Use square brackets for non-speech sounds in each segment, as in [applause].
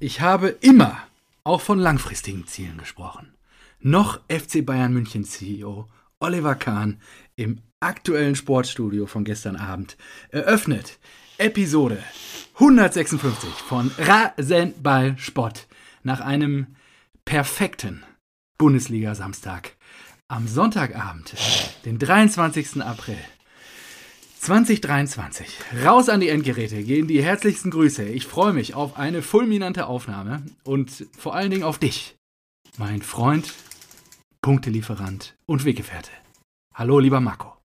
Ich habe immer auch von langfristigen Zielen gesprochen. Noch FC Bayern München CEO Oliver Kahn im aktuellen Sportstudio von gestern Abend eröffnet Episode 156 von Rasenball Spott nach einem perfekten Bundesliga-Samstag am Sonntagabend, den 23. April 2023. Raus an die Endgeräte gehen die herzlichsten Grüße. Ich freue mich auf eine fulminante Aufnahme und vor allen Dingen auf dich, mein Freund, Punktelieferant und Weggefährte. Hallo, lieber Marco.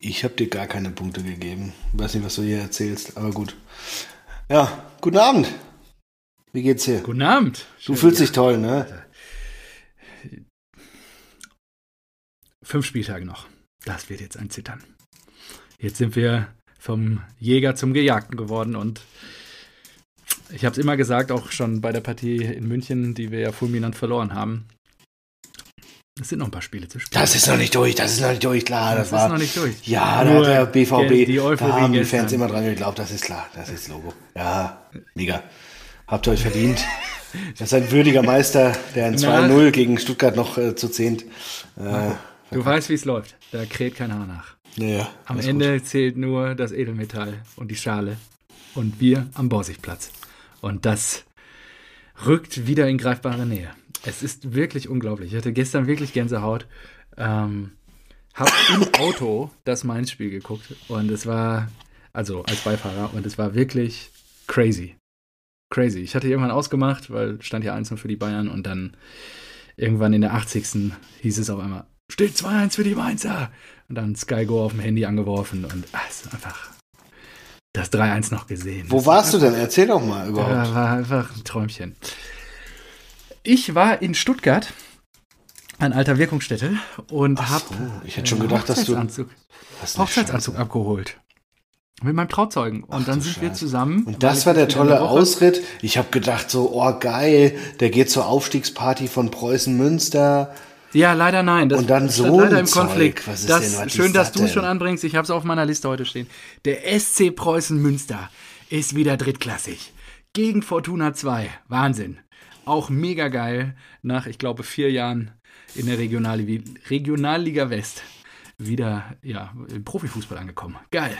Ich habe dir gar keine Punkte gegeben. Ich weiß nicht, was du hier erzählst, aber gut. Ja, guten Abend. Wie geht's dir? Guten Abend. Du fühlst dich toll, ne? Fünf Spieltage noch. Das wird jetzt ein Zittern. Jetzt sind wir vom Jäger zum Gejagten geworden und ich habe es immer gesagt, auch schon bei der Partie in München, die wir ja fulminant verloren haben. Es sind noch ein paar Spiele zu spielen. Das ist noch nicht durch, das ist noch nicht durch, klar. Das, Das, war, ist noch nicht durch. Ja, da Nur hat der BVB, die- Euphorie da haben die gestern. Fans immer dran geglaubt, das ist klar, das ist Logo. Ja, mega. Habt ihr euch verdient. [laughs] Das ist ein würdiger Meister, der ein 2-0 gegen Stuttgart noch äh, zu zehnt. Äh, Du weißt, wie es läuft. Da kräht kein Haar nach. Naja, Am Ende zählt nur das Edelmetall und die Schale. Und wir am Borsigplatz. Und das rückt wieder in greifbare Nähe. Es ist wirklich unglaublich. Ich hatte gestern wirklich Gänsehaut. Ähm, hab im [coughs] Auto das Mainz-Spiel geguckt und es war, also als Beifahrer, und es war wirklich crazy. Crazy. Ich hatte irgendwann ausgemacht, weil stand ja 1 für die Bayern und dann irgendwann in der 80. hieß es auf einmal, steht 2-1 für die Mainzer. Und dann Sky Go auf dem Handy angeworfen und ist einfach das 3-1 noch gesehen. Wo warst du denn? Erzähl doch mal ja, überhaupt. war einfach ein Träumchen. Ich war in Stuttgart, ein alter Wirkungsstätte, und Ach habe so, ich hätte schon gedacht, dass du- Hochzeitsanzug, Scheiße. abgeholt. Mit meinem Trauzeugen. Und Ach dann sind wir Scheiße. zusammen. Und das war der tolle Ausritt. Ich habe gedacht so, oh geil, der geht zur Aufstiegsparty von Preußen Münster. Ja, leider nein. Das Und dann so leider im Zeug. Konflikt. Das, schön, dass das du es schon anbringst. Ich habe es auf meiner Liste heute stehen. Der SC Preußen Münster ist wieder drittklassig. Gegen Fortuna 2. Wahnsinn. Auch mega geil. Nach, ich glaube, vier Jahren in der Regionalliga, Regionalliga West wieder ja, im Profifußball angekommen. Geil.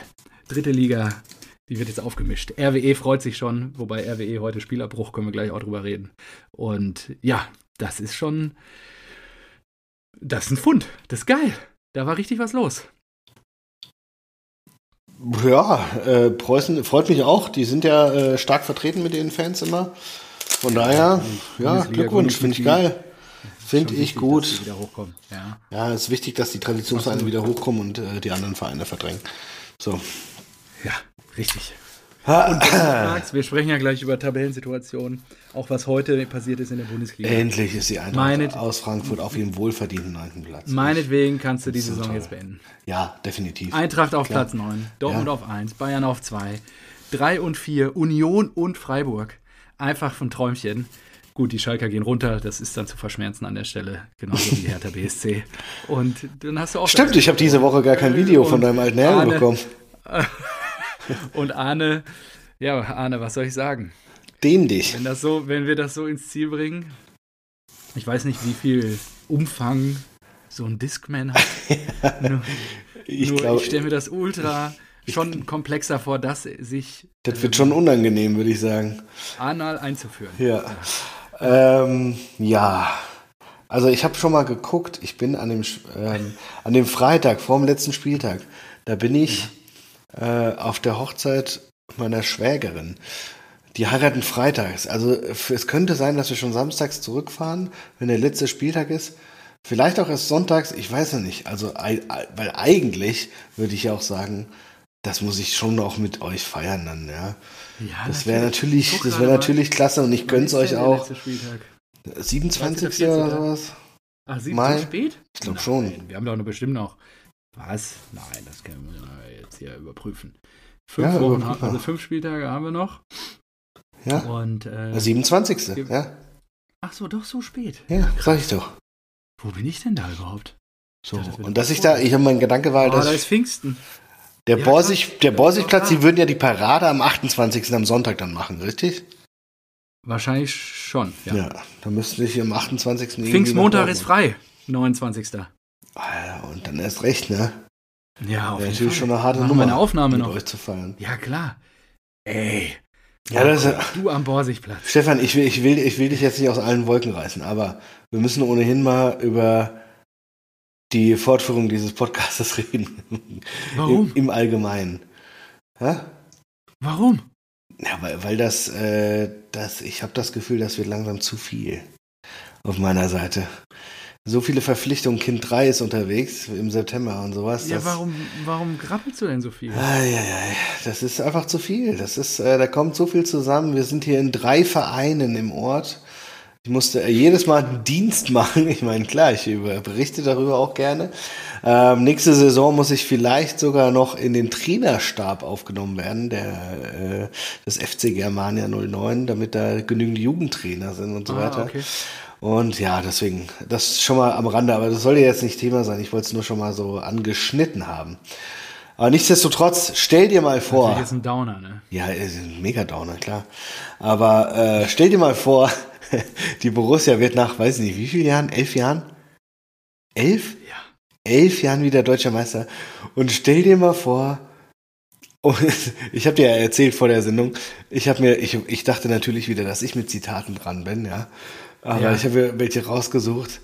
Dritte Liga, die wird jetzt aufgemischt. RWE freut sich schon, wobei RWE heute Spielabbruch, können wir gleich auch drüber reden. Und ja, das ist schon. Das ist ein Fund. Das ist geil. Da war richtig was los. Ja, äh, Preußen freut mich auch. Die sind ja äh, stark vertreten mit ihren Fans immer. Von daher, ja, Bundesliga Glückwunsch, finde ich geil. Finde ich wichtig, gut. wieder hochkommen. Ja. Ja, es ist wichtig, dass die Traditionsvereine wieder hochkommen und äh, die anderen Vereine verdrängen. So. ja, richtig. Und wenn du fragst, wir sprechen ja gleich über Tabellensituationen. Auch was heute passiert ist in der Bundesliga. Endlich ist die Eintracht Meinet- aus Frankfurt auf ihrem wohlverdienten neunten Platz. Meinetwegen kannst du die so Saison toll. jetzt beenden. Ja, definitiv. Eintracht auf Klar. Platz 9, Dortmund Ja. auf 1, Bayern auf 2, 3 und 4, Union und Freiburg. Einfach von Träumchen. Gut, die Schalker gehen runter, das ist dann zu verschmerzen an der Stelle, genauso wie Hertha BSC. Und dann hast du auch. Stimmt, ich habe diese Woche gar kein Video von deinem alten Herrn bekommen. [laughs] Und Arne, ja, Arne, was soll ich sagen? Den dich. Wenn, das so, wenn wir das so ins Ziel bringen, ich weiß nicht, wie viel Umfang so ein Discman hat. [laughs] nur Ich ich stelle mir das ultra schon komplexer vor, das sich das wird schon unangenehm, würde ich sagen. anal einzuführen. Ja. Ähm, ja. Also ich habe schon mal geguckt, ich bin an dem, ähm, an dem Freitag, vor dem letzten Spieltag, da bin ich äh, auf der Hochzeit meiner Schwägerin. Die heiraten freitags. Also es könnte sein, dass wir schon samstags zurückfahren, wenn der letzte Spieltag ist. Vielleicht auch erst sonntags, ich weiß noch nicht. Also, ei- ei- weil eigentlich würde ich auch sagen, das muss ich schon auch mit euch feiern dann, ja. Ja, Das wäre natürlich, das wäre natürlich klasse und ich gönn's euch auch. letzte Spieltag? 27. 13., oder 14.. sowas? Ah, sieben Mai? zu spät? Ich glaub Nein, schon. Wir haben doch noch bestimmt noch. Was? Nein, das können wir jetzt hier überprüfen. Fünf Ja, Wochen, also fünf Spieltage haben wir noch. Ja. Und äh, Der 27. Ja, ach so, doch so spät. ja, sag ich doch. Wo bin ich denn da überhaupt? So. Ja, das Und dass ich da, ich habe mein Gedanke war, Oh, da dass ist Pfingsten. der ja, Borsig, der Borsigplatz, die würden ja die Parade am 28. am Sonntag dann machen, richtig? Wahrscheinlich schon, ja. Ja, dann müsste ich am 28. irgendwie Pfingstmontag ist frei, 29. Und dann erst recht, ne? Ja, auf Wäre jeden natürlich Fall. schon eine harte Machen Nummer, eine Aufnahme noch. euch zu feiern. Ja, klar. Ey. Ja, das ist, Du am Borsigplatz. Stefan, ich will, ich, will, ich will dich jetzt nicht aus allen Wolken reißen, aber wir müssen ohnehin mal über die Fortführung dieses Podcastes [laughs] reden. Warum? Im, Im Allgemeinen. Ja? Warum? Ja, weil, weil das, äh, das, ich habe das Gefühl, das wird langsam zu viel auf meiner Seite. So viele Verpflichtungen, Kind 3 ist unterwegs im September und sowas. Ja, warum, warum grappelst du denn so viel? Eieiei, das ist einfach zu viel. Das ist, äh, da kommt so viel zusammen. Wir sind hier in drei Vereinen im Ort. Ich musste äh, jedes Mal einen Dienst [laughs] machen. Ich meine, klar, ich berichte darüber auch gerne. Ähm, nächste Saison muss ich vielleicht sogar noch in den Trainerstab aufgenommen werden, der äh, des FC Germania 09, damit da genügend Jugendtrainer sind und so Ah, weiter. okay. Und ja, deswegen, das ist schon mal am Rande, aber das soll ja jetzt nicht Thema sein. Ich wollte es nur schon mal so angeschnitten haben. Aber nichtsdestotrotz, stell dir mal vor. Das ist ein Downer, ne? Ja, ist ein Mega-Downer, klar. Aber äh, stell dir mal vor, [laughs] die Borussia wird nach, weiß nicht, wie vielen Jahren? Elf Jahren? Elf? Ja. Elf Jahren wieder deutscher Meister. Und stell dir mal vor, [laughs] und ich habe dir ja erzählt vor der Sendung, ich habe mir, ich, ich dachte natürlich wieder, dass ich mit Zitaten dran bin, ja. Aber Ja. ich habe mir welche rausgesucht.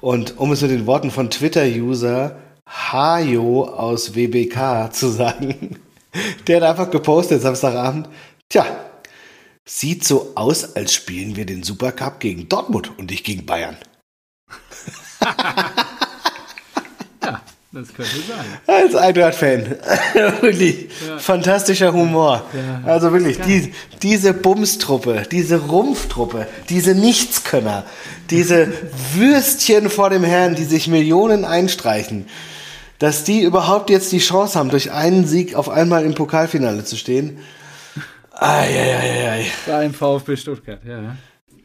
Und um es mit den Worten von Twitter-User Hajo aus WBK zu sagen, [laughs] der hat einfach gepostet Samstagabend, tja, sieht so aus, als spielen wir den Supercup gegen Dortmund und nicht gegen Bayern. [laughs] Das könnte sein. Als Eintracht-Fan. [laughs] wirklich Ja. fantastischer Humor. Ja. Also wirklich, die, diese Bumstruppe, diese Rumpftruppe, diese Nichtskönner, diese [laughs] Würstchen vor dem Herrn, die sich Millionen einstreichen, dass die überhaupt jetzt die Chance haben, durch einen Sieg auf einmal im Pokalfinale zu stehen. Eieieiei. Beim VfB Stuttgart, ja.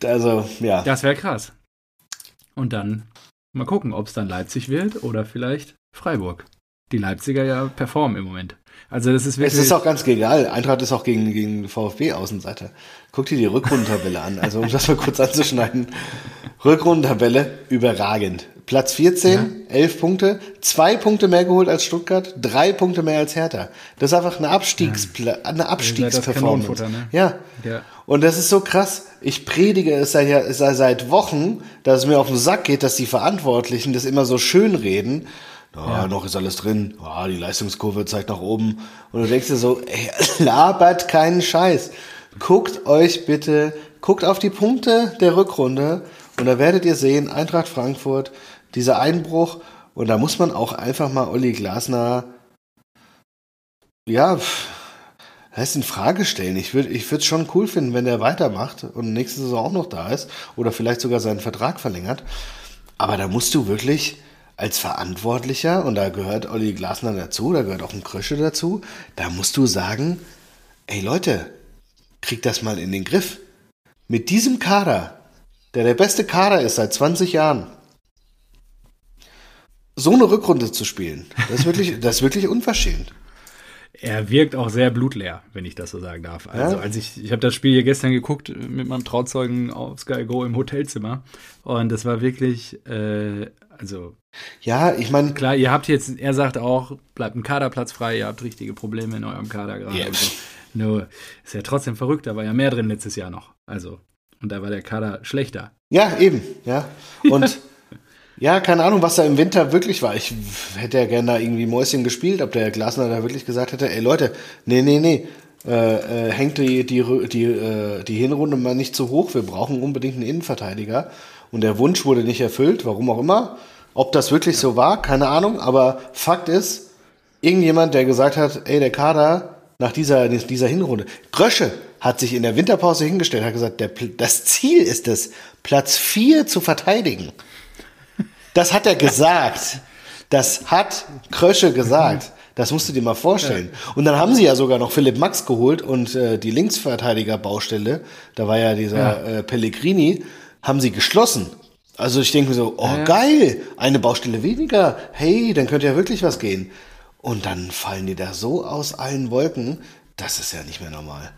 Also, ja. Das wäre krass. Und dann mal gucken, ob es dann Leipzig wird oder vielleicht Freiburg. Die Leipziger ja performen im Moment. Also das ist Es wirklich. ist auch ganz egal. Eintracht ist auch gegen, gegen VfB Außenseiter. Guck dir die Rückrundentabelle an. Also um das mal kurz anzuschneiden. Rückrundentabelle überragend. Platz 14, 11 Punkte, zwei Punkte mehr geholt als Stuttgart, drei Punkte mehr als Hertha. Das ist einfach eine, Abstiegspla eine das Abstiegsperformance. Ne? Ja. Ja. Und das ist so krass. Ich predige es seit, ja- seit seit Wochen, dass es mir auf den Sack geht, dass die Verantwortlichen das immer so schön reden. Ja, noch ist alles drin. Ja, die Leistungskurve zeigt nach oben. Und du denkst dir so, ey, [laughs] labert keinen Scheiß. Guckt euch bitte, guckt auf die Punkte der Rückrunde und da werdet ihr sehen, Eintracht Frankfurt, dieser Einbruch. Und da muss man auch einfach mal Olli Glasner, ja, heißt in Frage stellen. Ich würde ich es schon cool finden, wenn der weitermacht und nächste Saison auch noch da ist oder vielleicht sogar seinen Vertrag verlängert. Aber da musst du wirklich als Verantwortlicher, und da gehört Olli Glasner dazu, da gehört auch ein Krösche dazu, da musst du sagen, ey Leute, kriegt das mal in den Griff. Mit diesem Kader, der der beste Kader ist seit 20 Jahren, so eine Rückrunde zu spielen, das ist wirklich, das ist wirklich unverschämt. Er wirkt auch sehr blutleer, wenn ich das so sagen darf. Also, Ja. als ich, ich habe das Spiel hier gestern geguckt mit meinem Trauzeugen auf Sky Go im Hotelzimmer. Und das war wirklich, äh, also Ja, ich meine, klar, ihr habt jetzt, er sagt auch, bleibt ein Kaderplatz frei, ihr habt richtige Probleme in eurem Kader gerade. Ja. und so. Nur ist ja trotzdem verrückt, da war ja mehr drin letztes Jahr noch. Also, und da war der Kader schlechter. Ja, eben, ja. Und [laughs] ja, keine Ahnung, was da im Winter wirklich war. Ich hätte ja gerne da irgendwie Mäuschen gespielt, ob der Glasner da wirklich gesagt hätte, ey Leute, nee, nee, nee, äh, äh, hängt die, die, die, äh, die Hinrunde mal nicht zu hoch, wir brauchen unbedingt einen Innenverteidiger. Und der Wunsch wurde nicht erfüllt, warum auch immer. Ob das wirklich so war, keine Ahnung, aber Fakt ist, irgendjemand, der gesagt hat, ey, der Kader nach dieser, dieser Hinrunde, Grösche hat sich in der Winterpause hingestellt, hat gesagt, der, das Ziel ist es, Platz 4 zu verteidigen. Das hat er gesagt. Das hat Krösche gesagt. Das musst du dir mal vorstellen. Und dann haben sie ja sogar noch Philipp Max geholt und äh, die Linksverteidiger-Baustelle, da war ja dieser äh, Pellegrini, haben sie geschlossen. Also ich denke mir so, oh Ja. geil, eine Baustelle weniger. Hey, dann könnte ja wirklich was gehen. Und dann fallen die da so aus allen Wolken, das ist ja nicht mehr normal.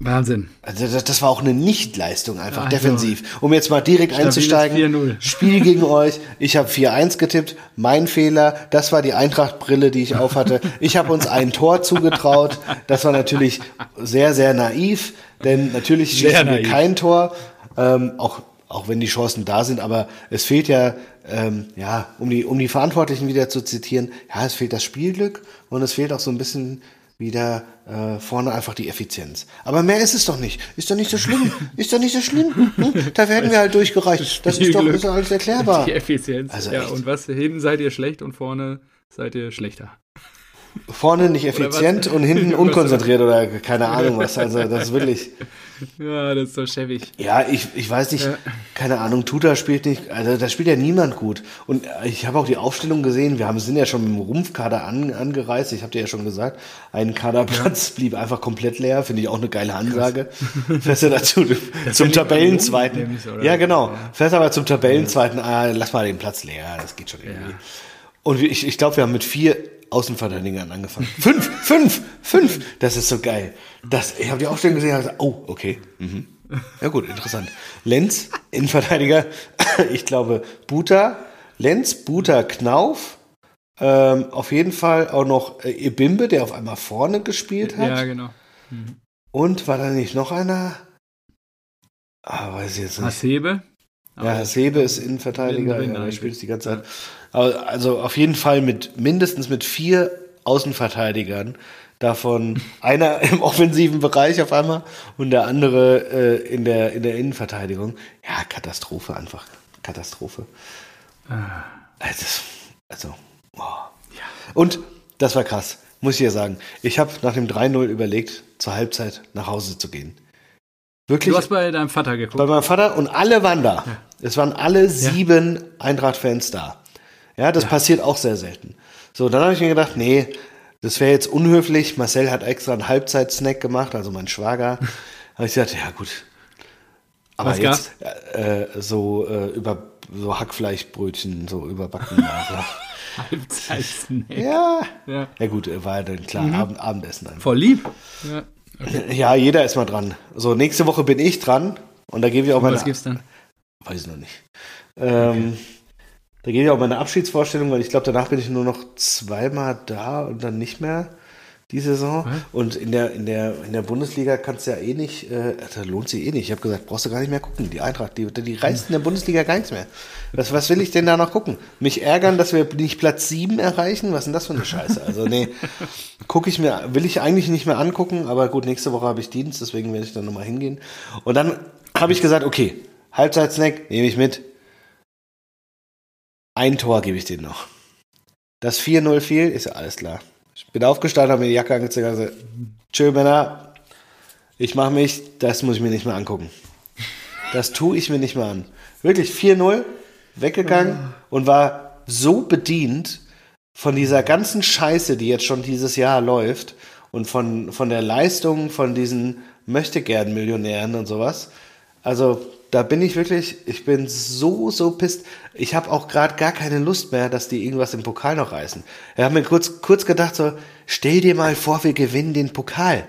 Wahnsinn. Also das, das war auch eine Nichtleistung einfach Also, defensiv. Um jetzt mal direkt einzusteigen. 4-0. Spiel gegen [laughs] euch. Ich habe 4-1 getippt. Mein Fehler. Das war die Eintracht-Brille, die ich aufhatte. Ich habe uns ein Tor zugetraut. Das war natürlich sehr, sehr naiv. Denn natürlich schießen wir kein Tor. Ähm, auch, auch wenn die Chancen da sind. Aber es fehlt ja, ähm, ja, um die, um die Verantwortlichen wieder zu zitieren, ja, es fehlt das Spielglück und es fehlt auch so ein bisschen wieder äh, vorne einfach die Effizienz. Aber mehr ist es doch nicht. Ist doch nicht so schlimm. [laughs] Ist doch nicht so schlimm. Hm? Da werden wir halt durchgereicht. Das ist doch, ist doch alles erklärbar. Die Effizienz. Also ja, echt. und was? Hinten seid ihr schlecht und vorne seid ihr schlechter. Vorne nicht effizient und hinten [laughs] unkonzentriert oder keine Ahnung was. Also das ist wirklich. [laughs] Ja, das ist so schäbig. Ja, ich, ich weiß nicht, keine Ahnung, Tuta spielt nicht, also da spielt ja niemand gut. Und ich habe auch die Aufstellung gesehen, wir haben, sind ja schon mit dem Rumpfkader an, angereist, ich habe dir ja schon gesagt, ein Kaderplatz blieb einfach komplett leer, finde ich auch eine geile Ansage. [laughs] Fährst du dazu zum wenn du Tabellenzweiten. Ja, genau. Fährst aber zum Tabellenzweiten, ah, lass mal den Platz leer, das geht schon irgendwie. Und ich, ich glaube, wir haben mit vier Außenverteidigern angefangen. fünf, fünf, fünf. Das ist so geil. Das, ich habe die Aufstellung gesehen und gesagt, oh, okay. Mhm. Ja gut, interessant. Lenz, Innenverteidiger. [laughs] Ich glaube, Buta, Lenz, Buta, Knauf. Ähm, auf jeden Fall auch noch äh, Ibimbe, der auf einmal vorne gespielt hat. Ja, genau. Und war da nicht noch einer? Ah, weiß ich jetzt nicht. Hasebe. Ja, Hasebe ist Innenverteidiger, Drin ja, eigentlich. spielt es die ganze Zeit. Aber Also auf jeden Fall mit mindestens mit vier Außenverteidigern. Davon einer [laughs] im offensiven Bereich auf einmal und der andere äh, in, der, in der Innenverteidigung. Ja, Katastrophe einfach. Katastrophe. Also, also oh. Und das war krass, muss ich ja sagen. Ich habe nach dem 3-0 überlegt, zur Halbzeit nach Hause zu gehen. Wirklich? Du hast bei deinem Vater geguckt. bei meinem Vater und alle waren da. Es waren alle sieben Eintracht-Fans da. Ja, das passiert auch sehr selten. So, dann habe ich mir gedacht, nee, das wäre jetzt unhöflich. Marcel hat extra einen Halbzeitsnack gemacht, also mein Schwager. [laughs] habe ich gesagt, ja gut. Aber Was jetzt äh, so äh, über so Hackfleischbrötchen so überbacken. [laughs] Halbzeitsnack. ja. Ja. Ja gut, äh, war ja dann klar, Abend, Abendessen einfach. Voll lieb. Ja. [laughs] Ja, jeder ist mal dran. So, nächste Woche bin ich dran und da gebe ich auch meine Was gibt's dann? Weiß ich noch nicht. Ähm, Da geht ja auch meine Abschiedsvorstellung, weil ich glaube, danach bin ich nur noch zweimal da und dann nicht mehr die Saison. Was? Und in der, in, der, in der Bundesliga kannst du ja eh nicht, äh, da lohnt sich eh nicht. Ich habe gesagt, brauchst du gar nicht mehr gucken. Die Eintracht, die, die reißt in der Bundesliga gar nichts mehr. Was, was will ich denn da noch gucken? Mich ärgern, dass wir nicht Platz 7 erreichen? Was ist denn das für eine Scheiße? Also nee, gucke ich mir, will ich eigentlich nicht mehr angucken, aber gut, nächste Woche habe ich Dienst, deswegen werde ich dann nochmal hingehen. Und dann habe ich gesagt, okay, Halbzeitsnack nehme ich mit. Ein Tor gebe ich denen noch. Das 4-0 fiel, ist ja alles klar. Ich bin aufgestanden, habe mir die Jacke angezogen und gesagt, tschö Männer, ich mache mich, das muss ich mir nicht mehr angucken. Das tue ich mir nicht mehr an. Wirklich 4-0, weggegangen und war so bedient von dieser ganzen Scheiße, die jetzt schon dieses Jahr läuft und von, von der Leistung von diesen Möchtegern-Millionären und sowas. Also da bin ich wirklich, ich bin so, so pisst. Ich habe auch gerade gar keine Lust mehr, dass die irgendwas im Pokal noch reißen. Wir haben mir kurz, kurz gedacht, so, stell dir mal vor, wir gewinnen den Pokal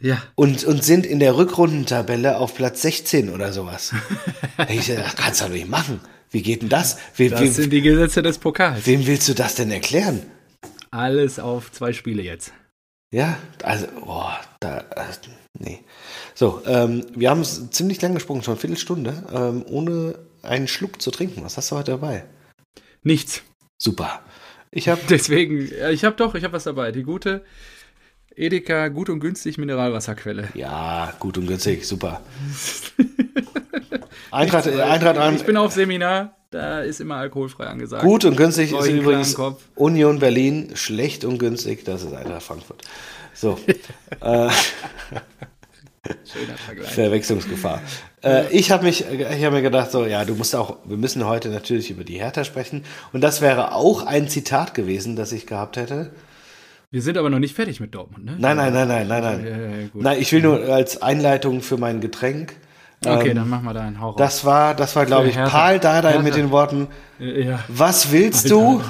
Ja. und, und sind in der Rückrundentabelle auf Platz 16 oder sowas. [laughs] ich, das kannst du doch nicht machen. Wie geht denn das? Wem, Das wem, sind die Gesetze des Pokals. wem willst du das denn erklären? Alles auf zwei Spiele jetzt. Ja, also, boah, da, äh, nee. So, ähm, wir haben es ziemlich lang gesprungen, schon eine Viertelstunde, ähm, ohne einen Schluck zu trinken. Was hast du heute dabei? Nichts. Super. Ich habe, [laughs] Deswegen, ich habe doch, ich habe was dabei. Die gute Edeka gut und günstig Mineralwasserquelle. ja, gut und günstig, super. [laughs] Eintracht, Eintracht an, Ich bin auf Seminar, da ist immer alkoholfrei angesagt. gut und günstig ist übrigens. Union Berlin, schlecht und günstig, das ist Eintracht Frankfurt. So, [laughs] äh, Schöner Vergleich. Verwechslungsgefahr. Äh, ich habe mich, ich habe mir gedacht, so, ja, du musst auch, wir müssen heute natürlich über die Hertha sprechen. Und das wäre auch ein Zitat gewesen, das ich gehabt hätte. Wir sind aber noch nicht fertig mit Dortmund, ne? Nein, nein, nein, nein, nein, nein. ja. Nein, ich will nur als Einleitung für mein Getränk. okay, ähm, dann mach mal da einen Hauch raus. Das war, das war, glaube ich. Paul Dardai mit den Worten, Äh, ja. was willst du?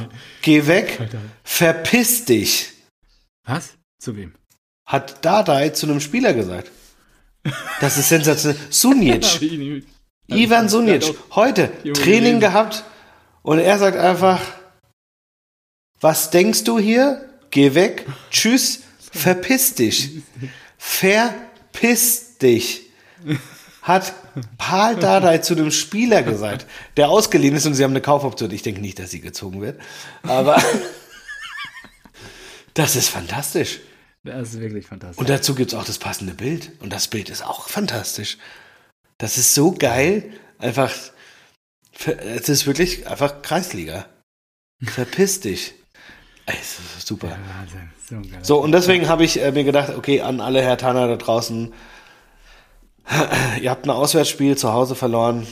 Geh weg, verpiss dich, Was? Zu wem? hat Dardai zu einem Spieler gesagt. Das ist sensationell. [laughs] Sunic. Ivan Sunic. Heute Training gehabt und er sagt einfach, was denkst du hier? Geh weg. Tschüss. Verpiss dich. Verpiss dich. Hat Paul Dardai zu dem Spieler gesagt, der ausgeliehen ist und sie haben eine Kaufoption. Ich denke nicht, dass sie gezogen wird. Aber [laughs] das ist fantastisch. Das ist wirklich fantastisch. Und dazu gibt es auch das passende Bild. Und das Bild ist auch fantastisch. Das ist so geil. Einfach, es ist wirklich einfach Kreisliga. Verpiss dich. Es ist super. Ja, Wahnsinn. So, So, und deswegen habe ich äh, mir gedacht, okay, an alle Herr Tanner da draußen, [clears throat] ihr habt ein Auswärtsspiel zu Hause verloren.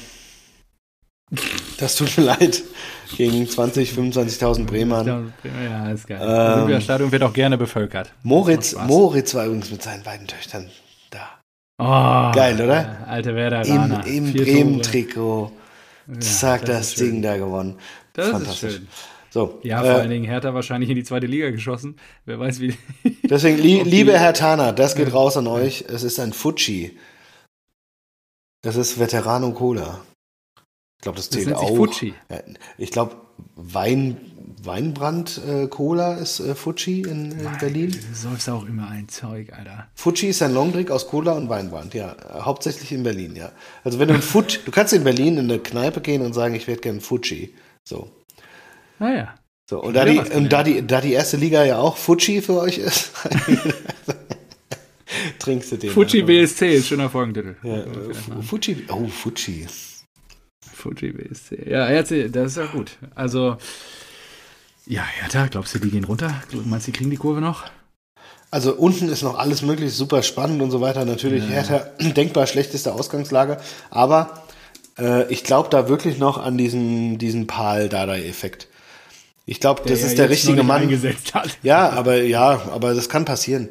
Das tut mir [laughs] leid. Gegen 20, 25.000 Bremer. Ja, ist geil. Ähm, das Olympiastadion wird auch gerne bevölkert. Moritz. Moritz war übrigens mit seinen beiden Töchtern da. Oh, Geil, oder? ja, Alte Werder. Im, im Bremen-Trikot. Tore. Zack, Ja, das, ist schön. Ding da gewonnen. Das ist Fantastisch. schön. So, Ja, äh, vor allen Dingen Hertha wahrscheinlich in die zweite Liga geschossen. Wer weiß, wie. Deswegen, li [laughs] liebe Herr Tana, das geht raus an euch. Es ist ein Fuji. Das ist Veterano Cola. Ich glaube, das Das zählt sich auch. Fuji. Ich glaube, Wein, Weinbrand äh, Cola ist äh, Fuji in, in Berlin. Du säufst auch immer ein Zeug, Alter. Fuji ist ein Longdrink aus Cola und Weinbrand, ja. Äh, Hauptsächlich in Berlin, ja. Also wenn du ein Fuji, [laughs] du kannst in Berlin in eine Kneipe gehen und sagen, ich werde gern Fuji. So. Naja. So, und da die, und da die, da die erste Liga ja auch Fuji für euch ist, [laughs] trinkst du den. Fuji einfach. BSC ist schöner Folgentitel. Ja, äh, Fu- Fuji, oh, Fuji. Fuji BSC. Ja, das ist ja gut. Also, ja, Hertha, glaubst du, die gehen runter? Meinst du, die kriegen die Kurve noch? Also unten ist noch alles möglich, super spannend und so weiter. Natürlich Ja. Hertha, [clears throat] denkbar schlechteste Ausgangslage. Aber äh, ich glaube da wirklich noch an diesen, diesen Pal-Dardai-Effekt. Ich glaube, das ja ist der richtige Mann. eingesetzt hat. Ja, aber ja, aber das kann passieren.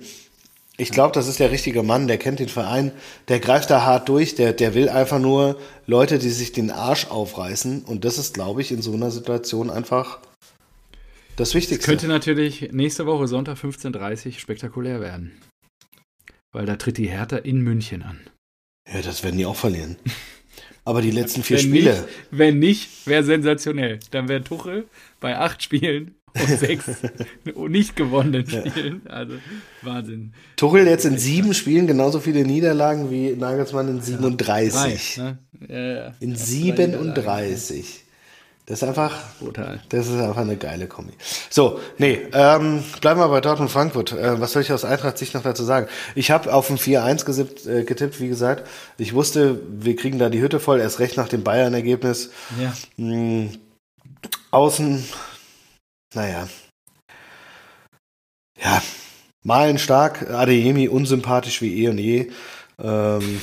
Ich glaube, das ist der richtige Mann, der kennt den Verein, der greift da hart durch, der, der will einfach nur Leute, die sich den Arsch aufreißen. Und das ist, glaube ich, in so einer Situation einfach das Wichtigste. Könnte natürlich nächste Woche Sonntag 15.30 Uhr spektakulär werden. Weil da tritt die Hertha in München an. ja, das werden die auch verlieren. [laughs] Aber die letzten vier wenn Spiele. Nicht, wenn nicht, wäre sensationell. Dann wäre Tuchel bei acht Spielen und [laughs] sechs nicht gewonnenen Spielen. Also Wahnsinn. Tuchel jetzt in sieben Spielen genauso viele Niederlagen wie Nagelsmann in Drei, 37. ne? ja, ja. In Fast drei Niederlagen. 37. Das ist einfach, Brutal. das ist einfach eine geile Kombi. So, nee, ähm, bleiben wir bei Dortmund Frankfurt. Äh, was soll ich aus Eintracht Sicht noch dazu sagen? Ich habe auf ein 4-1 gesippt, äh, getippt, wie gesagt. Ich wusste, wir kriegen da die Hütte voll, erst recht nach dem Bayern-Ergebnis. Ja. Hm, außen, naja. Ja, Malen stark, Adeyemi unsympathisch wie eh und je. Ähm,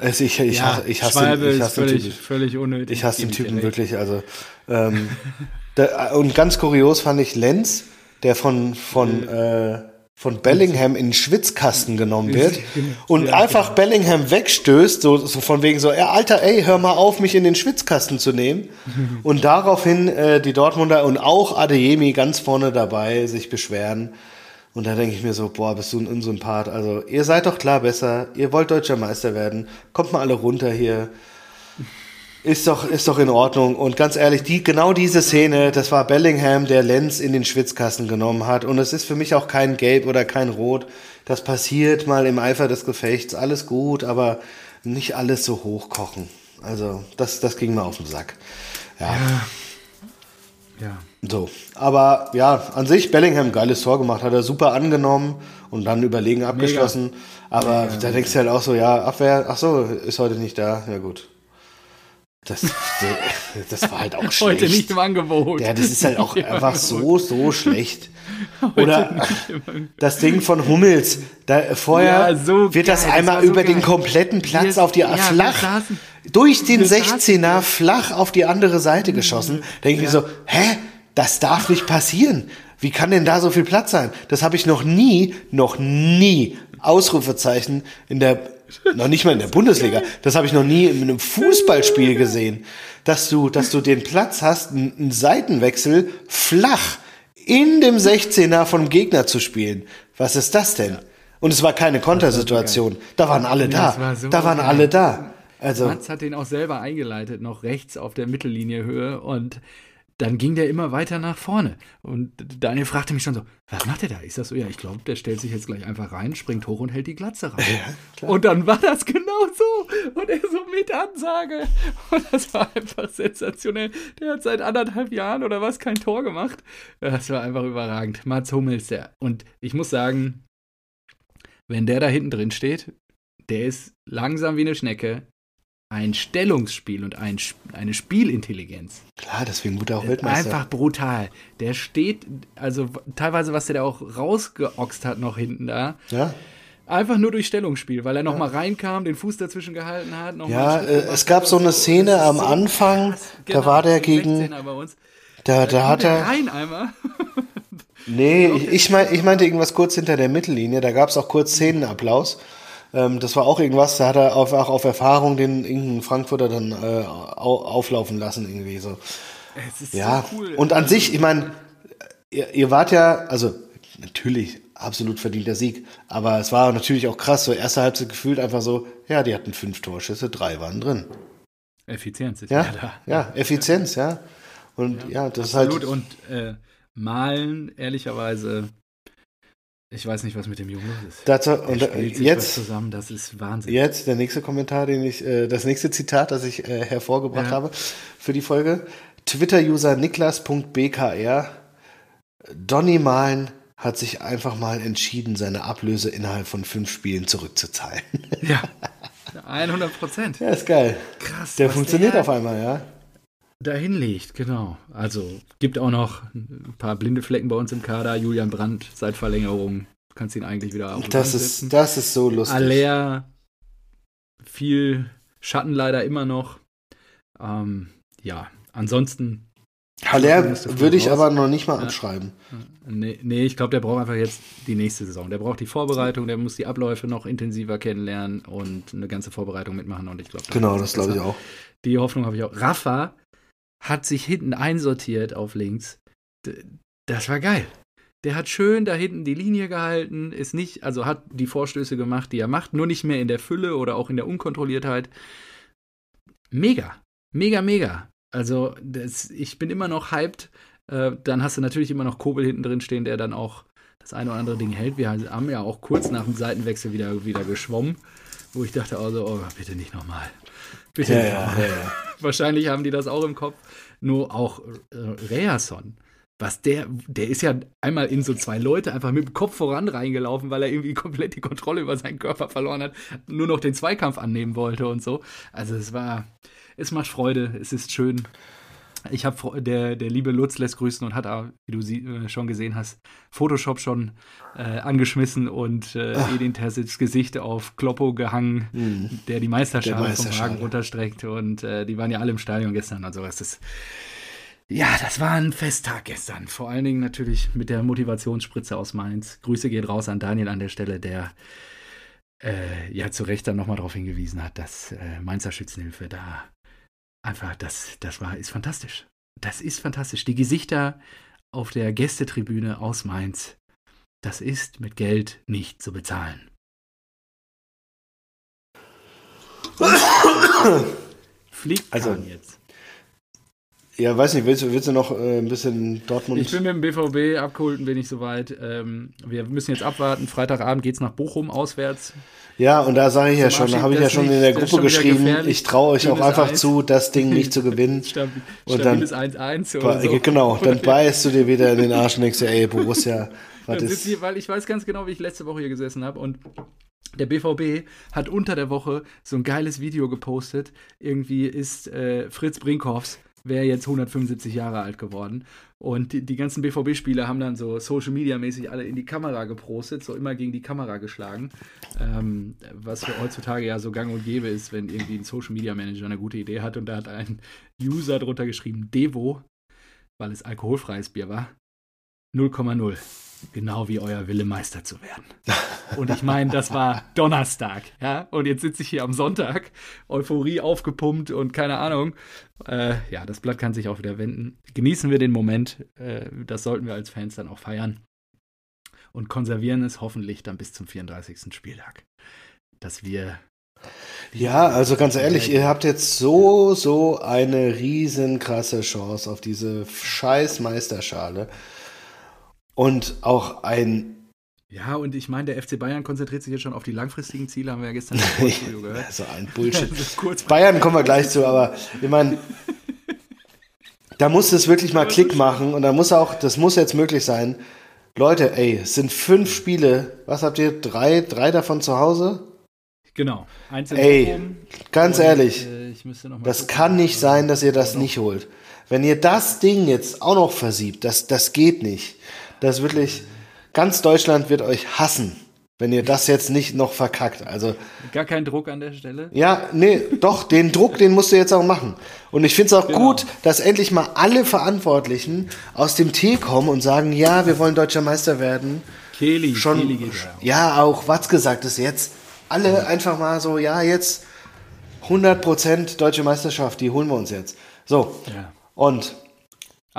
also ich, ich, ja, hasse, ich hasse, Schwalbe den, ich ist hasse den völlig, Typen. völlig unnötig. Ich hasse den Typen wirklich. Also, ähm, [laughs] da, und ganz kurios fand ich Lenz, der von, von, äh, von Bellingham in den Schwitzkasten genommen wird [laughs] und Ja, einfach Bellingham wegstößt, so, so von wegen so, ja, Alter, ey, hör mal auf, mich in den Schwitzkasten zu nehmen. [laughs] und daraufhin äh, die Dortmunder und auch Adeyemi ganz vorne dabei sich beschweren. Und da denke ich mir so, boah, bist du ein Unsympath. Also, ihr seid doch klar besser, ihr wollt deutscher Meister werden, kommt mal alle runter hier. Ist doch, ist doch in Ordnung. Und ganz ehrlich, die, genau diese Szene, das war Bellingham, der Lenz in den Schwitzkasten genommen hat. Und es ist für mich auch kein Gelb oder kein Rot. Das passiert mal im Eifer des Gefechts. Alles gut, aber nicht alles so hochkochen. Also, das, das ging mir auf den Sack. Ja, Ja. So. Aber ja, an sich Bellingham geiles Tor gemacht, hat er super angenommen und dann überlegen abgeschlossen. Aber da denkst du halt auch so, ja, Abwehr, ach so, ist heute nicht da. Ja, gut. Das, [laughs] das war halt auch schlecht. Heute nicht im Angebot. Ja, das ist halt auch [laughs] einfach so, so schlecht. Heute Oder das Ding von Hummels. Da, vorher Ja, so wird das geil, das einmal war so über den geil. kompletten Platz Wir- auf die ja, flach saßen- durch den wir saßen- 16er flach auf die andere Seite geschossen. Denke ich mir so, hä? Das darf nicht passieren. Wie kann denn da so viel Platz sein? Das habe ich noch nie, noch nie Ausrufezeichen in der noch nicht mal in der Bundesliga. Das habe ich noch nie in einem Fußballspiel gesehen, dass du, dass du den Platz hast, einen Seitenwechsel flach in dem 16er vom Gegner zu spielen. Was ist das denn? Und es war keine Kontersituation. Da waren alle da. war so da waren geil. alle da. Also, Mats hat den auch selber eingeleitet, noch rechts auf der Mittellinie-Höhe und dann ging der immer weiter nach vorne. Und Daniel fragte mich schon so, was macht der da? Ich sag so, ja, ich glaube, der stellt sich jetzt gleich einfach rein, springt hoch und hält die Glatze rein. klar. und dann war das genau so. Und er so mit Ansage. Und das war einfach sensationell. Der hat seit anderthalb Jahren oder was kein Tor gemacht. Das war einfach überragend. Mats Hummels, der. Und ich muss sagen, wenn der da hinten drin steht, der ist langsam wie eine Schnecke. Ein Stellungsspiel und ein, eine Spielintelligenz. klar, deswegen wurde er auch Weltmeister. Einfach brutal. Der steht, also teilweise, was der da auch rausgeoxt hat noch hinten da, Ja, einfach nur durch Stellungsspiel, weil er noch mal reinkam, den Fuß dazwischen gehalten hat. Ja äh, es gab so eine Szene am so Anfang, krass. da Genau, war der gegen, 16er bei uns. da, da Kommt hat er, rein einmal. [laughs] nee, ich, ich, mein, ich meinte irgendwas kurz hinter der Mittellinie, da gab es auch kurz Szenenapplaus. Ähm, das war auch irgendwas, da hat er auf, auch auf Erfahrung den irgendeinen Frankfurter dann äh, au, auflaufen lassen irgendwie so. Es ist Ja, so cool. und an sich, ich meine, ihr, ihr wart ja, also natürlich absolut verdienter Sieg, aber es war natürlich auch krass, so erste Halbzeit gefühlt einfach so, ja, die hatten fünf Torschüsse, drei waren drin. Effizienz ist Ja, ja da. ja, Effizienz, ja. Und ja, das Absolut. ist halt, Und äh, Malen, ehrlicherweise, ich weiß nicht, was mit dem Jungen ist. dazu, und jetzt, zusammen, das ist Wahnsinn. jetzt der nächste Kommentar, den ich, äh, das nächste Zitat, das ich äh, hervorgebracht Ja. habe für die Folge. Twitter-User niklas.bkr. Donny Malen hat sich einfach mal entschieden, seine Ablöse innerhalb von fünf Spielen zurückzuzahlen. Ja, [laughs] 100 Prozent. ja, ist geil. Krass. Der funktioniert der auf einmal, ja. Dahin legt, genau. Also gibt auch noch ein paar blinde Flecken bei uns im Kader. Julian Brandt seit Verlängerung. Du kannst ihn eigentlich wieder auf Das ist, das ist so lustig. Aller, viel Schatten leider immer noch. Ähm, ja, ansonsten. Haller würde ich raus. aber noch nicht mal abschreiben. Nee, nee ich glaube, der braucht einfach jetzt die nächste Saison. Der braucht die Vorbereitung, der muss die Abläufe noch intensiver kennenlernen und eine ganze Vorbereitung mitmachen. Und ich glaube, Genau, das glaube ich auch. Die Hoffnung habe ich auch. Rafa hat sich hinten einsortiert auf links. Das war geil. Der hat schön da hinten die Linie gehalten, ist nicht, also hat die Vorstöße gemacht, die er macht, nur nicht mehr in der Fülle oder auch in der Unkontrolliertheit. Mega, mega, mega. Also das, ich bin immer noch hyped. Äh, dann hast du natürlich immer noch Kobel hinten drin stehen, der dann auch das eine oder andere Ding hält. Wir haben ja auch kurz nach dem Seitenwechsel wieder, wieder geschwommen, wo ich dachte, also, oh, bitte nicht nochmal. Bitte Ja, nicht nochmal. ja, ja. [laughs] Wahrscheinlich haben die das auch im Kopf. Nur auch äh, Reason. Was der, der ist ja einmal in so zwei Leute einfach mit dem Kopf voran reingelaufen, weil er irgendwie komplett die Kontrolle über seinen Körper verloren hat, nur noch den Zweikampf annehmen wollte und so. Also es war, es macht Freude, es ist schön. Ich habe der, der liebe Lutz lässt grüßen und hat, auch, wie du sie, äh, schon gesehen hast, Photoshop schon äh, angeschmissen und äh, Edin Terzics Gesicht auf Kloppo gehangen, Mhm. der die Meisterschale, Der vom. Wagen runterstreckt und äh, die waren ja alle im Stadion gestern und sowas. Das, ja, das war ein Festtag gestern. Vor allen Dingen natürlich mit der Motivationsspritze aus Mainz. Grüße geht raus an Daniel an der Stelle, der äh, ja zu Recht dann nochmal darauf hingewiesen hat, dass äh, Mainzer Schützenhilfe da einfach, das, das war, ist fantastisch. Das ist fantastisch. Die Gesichter auf der Gästetribüne aus Mainz, das ist mit Geld nicht zu bezahlen. [coughs] Fliegt Also- jetzt. Ja, weiß nicht, willst, du- willst du noch äh, ein bisschen Dortmund? Ich bin mit dem BVB abgeholt bin nicht so weit. Ähm, wir müssen jetzt abwarten. Freitagabend geht's nach Bochum auswärts. ja, und da sage ich ja schon, da habe ich ja schon nicht- in der Gruppe geschrieben, ich traue euch auch einfach Eis. zu, das Ding nicht zu gewinnen. [laughs] Stabil, Und dann- stabiles 1-1 Ba- oder so. Genau, dann beißt du dir wieder in den Arsch und denkst dir, ey, Borussia, [laughs] was ist. hier, weil ich weiß ganz genau, wie ich letzte Woche hier gesessen habe und der BVB hat unter der Woche so ein geiles Video gepostet. Irgendwie ist äh, Fritz Brinkhoffs, wäre jetzt 175 Jahre alt geworden. Und die, die ganzen BVB-Spieler haben dann so Social Media-mäßig alle in die Kamera gepostet, so immer gegen die Kamera geschlagen. Ähm, was für heutzutage ja so gang und gäbe ist, wenn irgendwie ein Social Media Manager eine gute Idee hat. Und da hat ein User drunter geschrieben, Devo, weil es alkoholfreies Bier war. 0,0. Genau wie euer Wille, Meister zu werden. Und ich meine, das war Donnerstag, ja. Und jetzt sitze ich hier am Sonntag, Euphorie aufgepumpt und keine Ahnung. Äh, ja, das Blatt kann sich auch wieder wenden. Genießen wir den Moment. Äh, das sollten wir als Fans dann auch feiern. und konservieren es hoffentlich dann bis zum 34. Spieltag. Dass wir. Ja, also ganz ehrlich, ihr habt jetzt so, so eine riesenkrasse Chance auf diese scheiß Meisterschale. Und auch ein ja, und ich meine, der FC Bayern konzentriert sich jetzt schon auf die langfristigen Ziele, haben wir ja gestern im [laughs] Studio gehört. so ein Bullshit. [laughs] Bayern kommen wir gleich zu, aber ich meine, da muss es wirklich mal Klick machen und da muss auch, das muss jetzt möglich sein. Leute, ey, es sind fünf Spiele. Was habt ihr? Drei, drei davon zu Hause? Genau. Eins ey, ganz und, ehrlich, äh, das gucken. kann nicht sein, dass ihr das nicht holt. Wenn ihr das Ding jetzt auch noch versiebt, das, das geht nicht. Das ist wirklich. Ganz Deutschland wird euch hassen, wenn ihr das jetzt nicht noch verkackt. Also gar kein Druck an der Stelle. Ja, nee, doch den Druck, den musst du jetzt auch machen. Und ich finde es auch genau. gut, dass endlich mal alle Verantwortlichen aus dem Tee kommen und sagen, ja, wir wollen deutscher Meister werden. Kehli, schon. Kehli geht ja. ja, auch Watz gesagt ist jetzt. Alle ja. einfach mal so, ja, jetzt 100% deutsche Meisterschaft, die holen wir uns jetzt. So. Ja. Und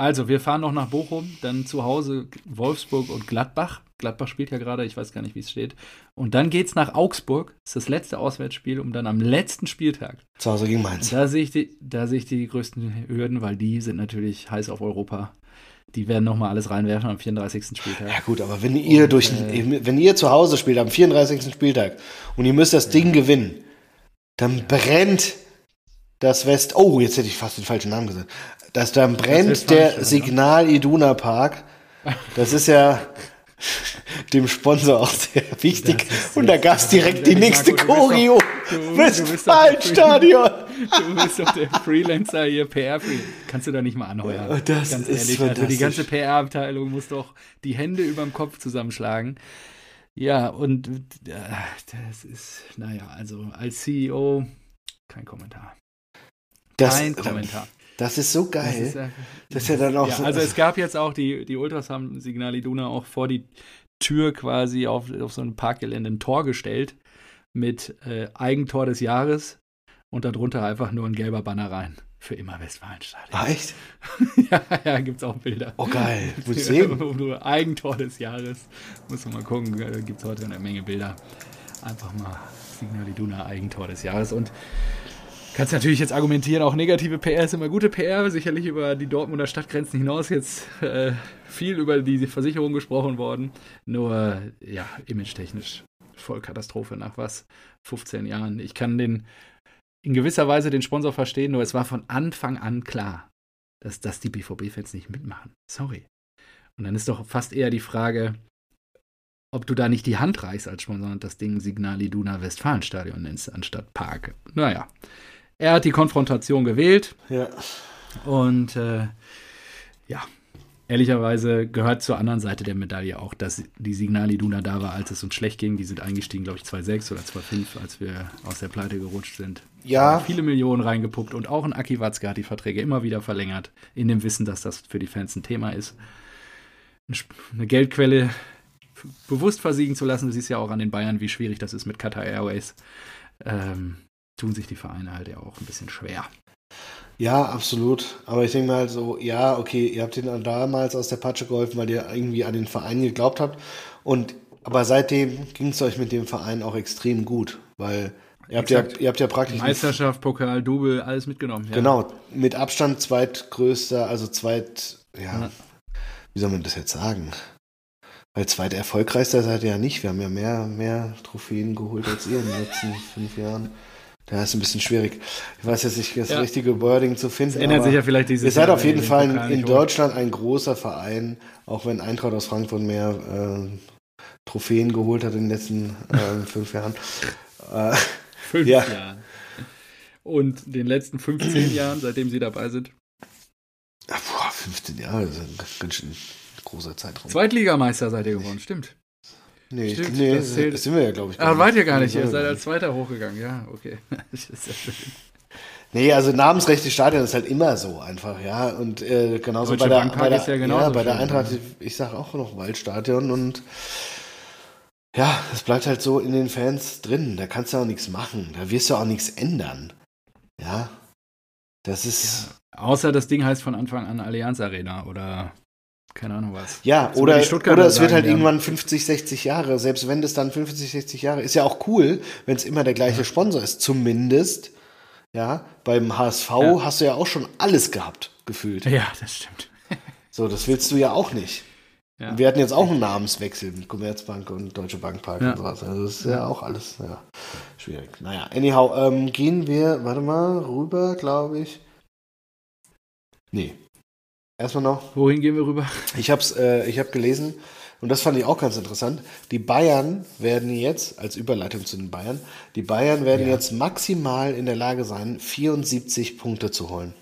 also, wir fahren noch nach Bochum, dann zu Hause Wolfsburg und Gladbach. Gladbach spielt ja gerade, ich weiß gar nicht, wie es steht. Und dann geht es nach Augsburg. Das ist das letzte Auswärtsspiel, um dann am letzten Spieltag. Zu Hause gegen Mainz. Da sehe ich, die, seh ich die größten Hürden, weil die sind natürlich heiß auf Europa. Die werden nochmal alles reinwerfen am 34. Spieltag. Ja, gut, aber wenn ihr und, durch, äh, wenn ihr zu Hause spielt am 34. Spieltag und ihr müsst das ja. Ding gewinnen, dann ja. brennt das West. Oh, jetzt hätte ich fast den falschen Namen gesagt dass dann brennt der Signal Iduna Park. Das ist ja [laughs] dem Sponsor auch sehr wichtig. Und da gab es direkt die nächste Choreo. Westfalenstadion. Du bist doch der Freelancer hier, PR-Freelancer. Kannst du da nicht mal anheuern? Das Ganz ist ehrlich, also die ganze PR-Abteilung muss doch die Hände über dem Kopf zusammenschlagen. Ja, und äh, das ist, naja, also als CEO kein Kommentar. Das, kein Kommentar. Das ist so geil. Das ist, ja, das ist ja dann auch ja, so. Also es gab jetzt auch, die, die Ultras haben Signal Iduna auch vor die Tür quasi auf, auf so ein Parkgelände ein Tor gestellt mit äh, Eigentor des Jahres und darunter einfach nur ein gelber Banner rein. Für immer Westfalenstadion. Ah, echt? [laughs] ja, ja, gibt es auch Bilder. Oh, geil. [laughs] Ich sehen. [laughs] Eigentor des Jahres. Muss man mal gucken. Äh, gibt es heute eine Menge Bilder. Einfach mal Signal Iduna Eigentor des Jahres. Und Kannst natürlich jetzt argumentieren, auch negative PR ist immer gute PR, sicherlich über die Dortmunder Stadtgrenzen hinaus jetzt äh, viel über die Versicherung gesprochen worden. Nur, ja, image-technisch Vollkatastrophe nach was? 15 Jahren. Ich kann den in gewisser Weise den Sponsor verstehen, nur es war von Anfang an klar, dass das die BVB-Fans nicht mitmachen. Sorry. Und dann ist doch fast eher die Frage, ob du da nicht die Hand reichst als Sponsor und das Ding Signal Iduna Westfalenstadion nennst, anstatt Park. Naja. Er hat die Konfrontation gewählt. Ja. Und äh, ja, ehrlicherweise gehört zur anderen Seite der Medaille auch, dass die Signal Iduna da war, als es uns schlecht ging. Die sind eingestiegen, glaube ich, 2,6 oder 2,5, als wir aus der Pleite gerutscht sind. Ja. Viele Millionen reingepuppt und auch ein Aki Watzke hat die Verträge immer wieder verlängert, in dem Wissen, dass das für die Fans ein Thema ist. Eine Geldquelle bewusst versiegen zu lassen, du siehst ja auch an den Bayern, wie schwierig das ist mit Qatar Airways. Ähm, tun sich die Vereine halt ja auch ein bisschen schwer. Ja, absolut. Aber ich denke mal so, ja, okay, ihr habt ihnen damals aus der Patsche geholfen, weil ihr irgendwie an den Verein geglaubt habt. Und aber seitdem ging es euch mit dem Verein auch extrem gut, weil ihr habt, ja, ihr habt ja praktisch. Meisterschaft, Pokal, Double, alles mitgenommen. Ja. Genau, mit Abstand zweitgrößter, also zweit, ja, ja, wie soll man das jetzt sagen? Weil zweit erfolgreichster seid ihr ja nicht. Wir haben ja mehr, mehr Trophäen geholt als ihr in den letzten fünf Jahren. Ja, ist ein bisschen schwierig. Ich weiß jetzt nicht, das ja. richtige Wording zu finden. Es ändert sich ja vielleicht dieses Ihr seid auf jeden Fall in, in Deutschland ein großer Verein, auch wenn Eintracht aus Frankfurt mehr äh, Trophäen geholt hat in den letzten äh, [laughs] fünf Jahren. Äh, fünf ja. Jahren. Und den letzten 15 [clears throat] Jahren, seitdem Sie dabei sind? Ja, boah, 15 Jahre, das ist ein ganz schön großer Zeitraum. Zweitligameister seid ihr geworden, stimmt. Nee, Stimmt, nee das, zählt. das sind wir ja, glaube ich. Gar Ach, wart ihr gar nicht. Ihr seid als Zweiter hochgegangen, ja, okay. [laughs] das ist ja schön. Nee, also namensrechte Stadion ist halt immer so einfach, ja. Und äh, genauso bei der, bei der, ja ja, bei der Eintracht, ich, ich sage auch noch Waldstadion und ja, das bleibt halt so in den Fans drin. Da kannst du auch nichts machen. Da wirst du auch nichts ändern. Ja. Das ist. Ja, außer das Ding heißt von Anfang an Allianz Arena oder keine Ahnung was. Ja, oder, oder es wird halt ja. irgendwann 50, 60 Jahre. Selbst wenn das dann 50, 60 Jahre ist ja auch cool, wenn es immer der gleiche Sponsor ist. Zumindest, ja, beim HSV Ja. hast du ja auch schon alles gehabt, gefühlt. Ja, das stimmt. [laughs] So, das willst du ja auch nicht. Ja. Wir hatten jetzt auch einen Namenswechsel mit Commerzbank und Deutsche Bank Park Ja. und sowas. Also das ist ja auch alles ja, schwierig. Naja, anyhow, ähm, gehen wir, warte mal, rüber, glaube ich. Nee. Erstmal noch, Wohin gehen wir rüber? ich habe äh, ich hab gelesen, und das fand ich auch ganz interessant, die Bayern werden jetzt, als Überleitung zu den Bayern, die Bayern werden Ja. jetzt maximal in der Lage sein, 74 Punkte zu holen.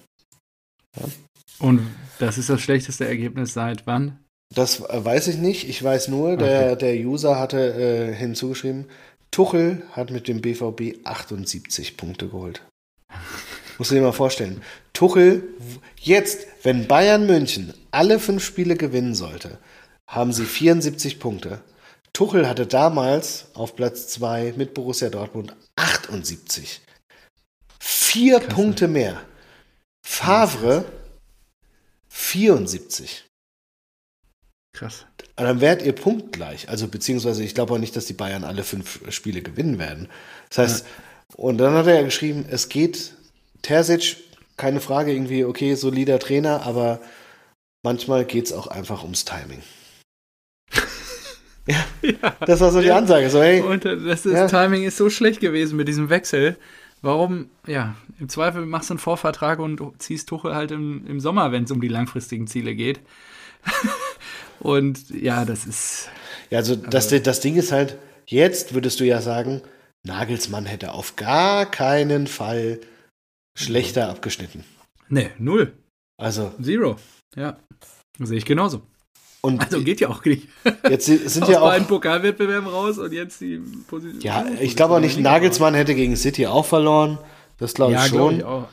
Und das ist das schlechteste Ergebnis seit wann? Das weiß ich nicht. Ich weiß nur, der, der User hatte äh, hinzugeschrieben, Tuchel hat mit dem BVB 78 Punkte geholt. Musst du dir mal vorstellen. Tuchel, jetzt, wenn Bayern München alle fünf Spiele gewinnen sollte, haben sie 74 Punkte. Tuchel hatte damals auf Platz 2 mit Borussia Dortmund 78. Vier Krass, ne? Punkte mehr. Favre 74. Krass. Dann wärt ihr punktgleich. Also beziehungsweise ich glaube auch nicht, dass die Bayern alle fünf Spiele gewinnen werden. Das heißt, und dann hat er ja geschrieben, es geht Terzic, keine Frage, irgendwie, okay, solider Trainer, aber manchmal geht es auch einfach ums Timing. [laughs] ja, das war so die Ansage. So, hey, Und das ist, Ja. Timing ist so schlecht gewesen mit diesem Wechsel. Warum, ja, im Zweifel machst du einen Vorvertrag und ziehst Tuchel halt im, im Sommer, wenn es um die langfristigen Ziele geht. [laughs] und ja, das ist. ja, also das, das Ding ist halt, jetzt würdest du ja sagen, Nagelsmann hätte auf gar keinen Fall schlechter abgeschnitten. Ne, null. Also, Zero. Ja. Sehe ich genauso. und Also geht ja auch nicht. [laughs] jetzt sind Aus ja auch beiden Pokalwettbewerben raus und jetzt die Position. Ja, ich glaube auch nicht, Nagelsmann hätte gegen City auch verloren. Das glaube ich Ja, schon. ich auch.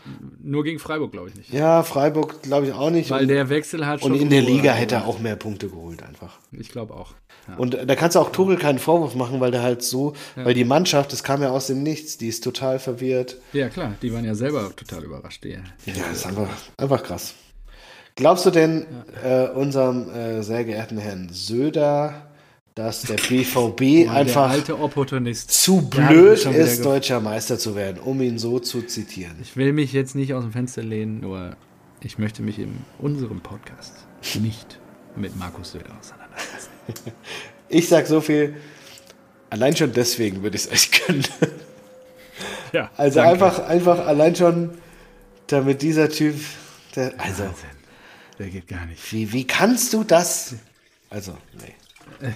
Nur gegen Freiburg, glaube ich nicht. Ja, Freiburg glaube ich auch nicht. Weil und der Wechsel hat schon. und in der Liga hätte er auch mehr Punkte geholt einfach. Ich glaube auch. Ja. Und da kannst du auch Tuchel keinen Vorwurf machen, weil der halt so, weil die Mannschaft, das kam ja aus dem Nichts, die ist total verwirrt. ja, klar, die waren ja selber total überrascht. Die, die Ja, das ist einfach, einfach krass. Glaubst du denn äh, unserem äh, sehr geehrten Herrn Söder, dass der [laughs] BVB einfach zu Der mich blöd ist, deutscher Meister zu werden, um ihn so zu zitieren? Ich will mich jetzt nicht aus dem Fenster lehnen, nur ich möchte mich in unserem Podcast nicht mit Markus Söder auseinandersetzen. [laughs] Ich sag so viel, allein schon deswegen würde ich es euch gönnen. [laughs] Ja, Also einfach, einfach allein schon, damit dieser Typ, der, also, Wahnsinn. Der geht gar nicht. wie, wie kannst du das? Also, nee. Nein,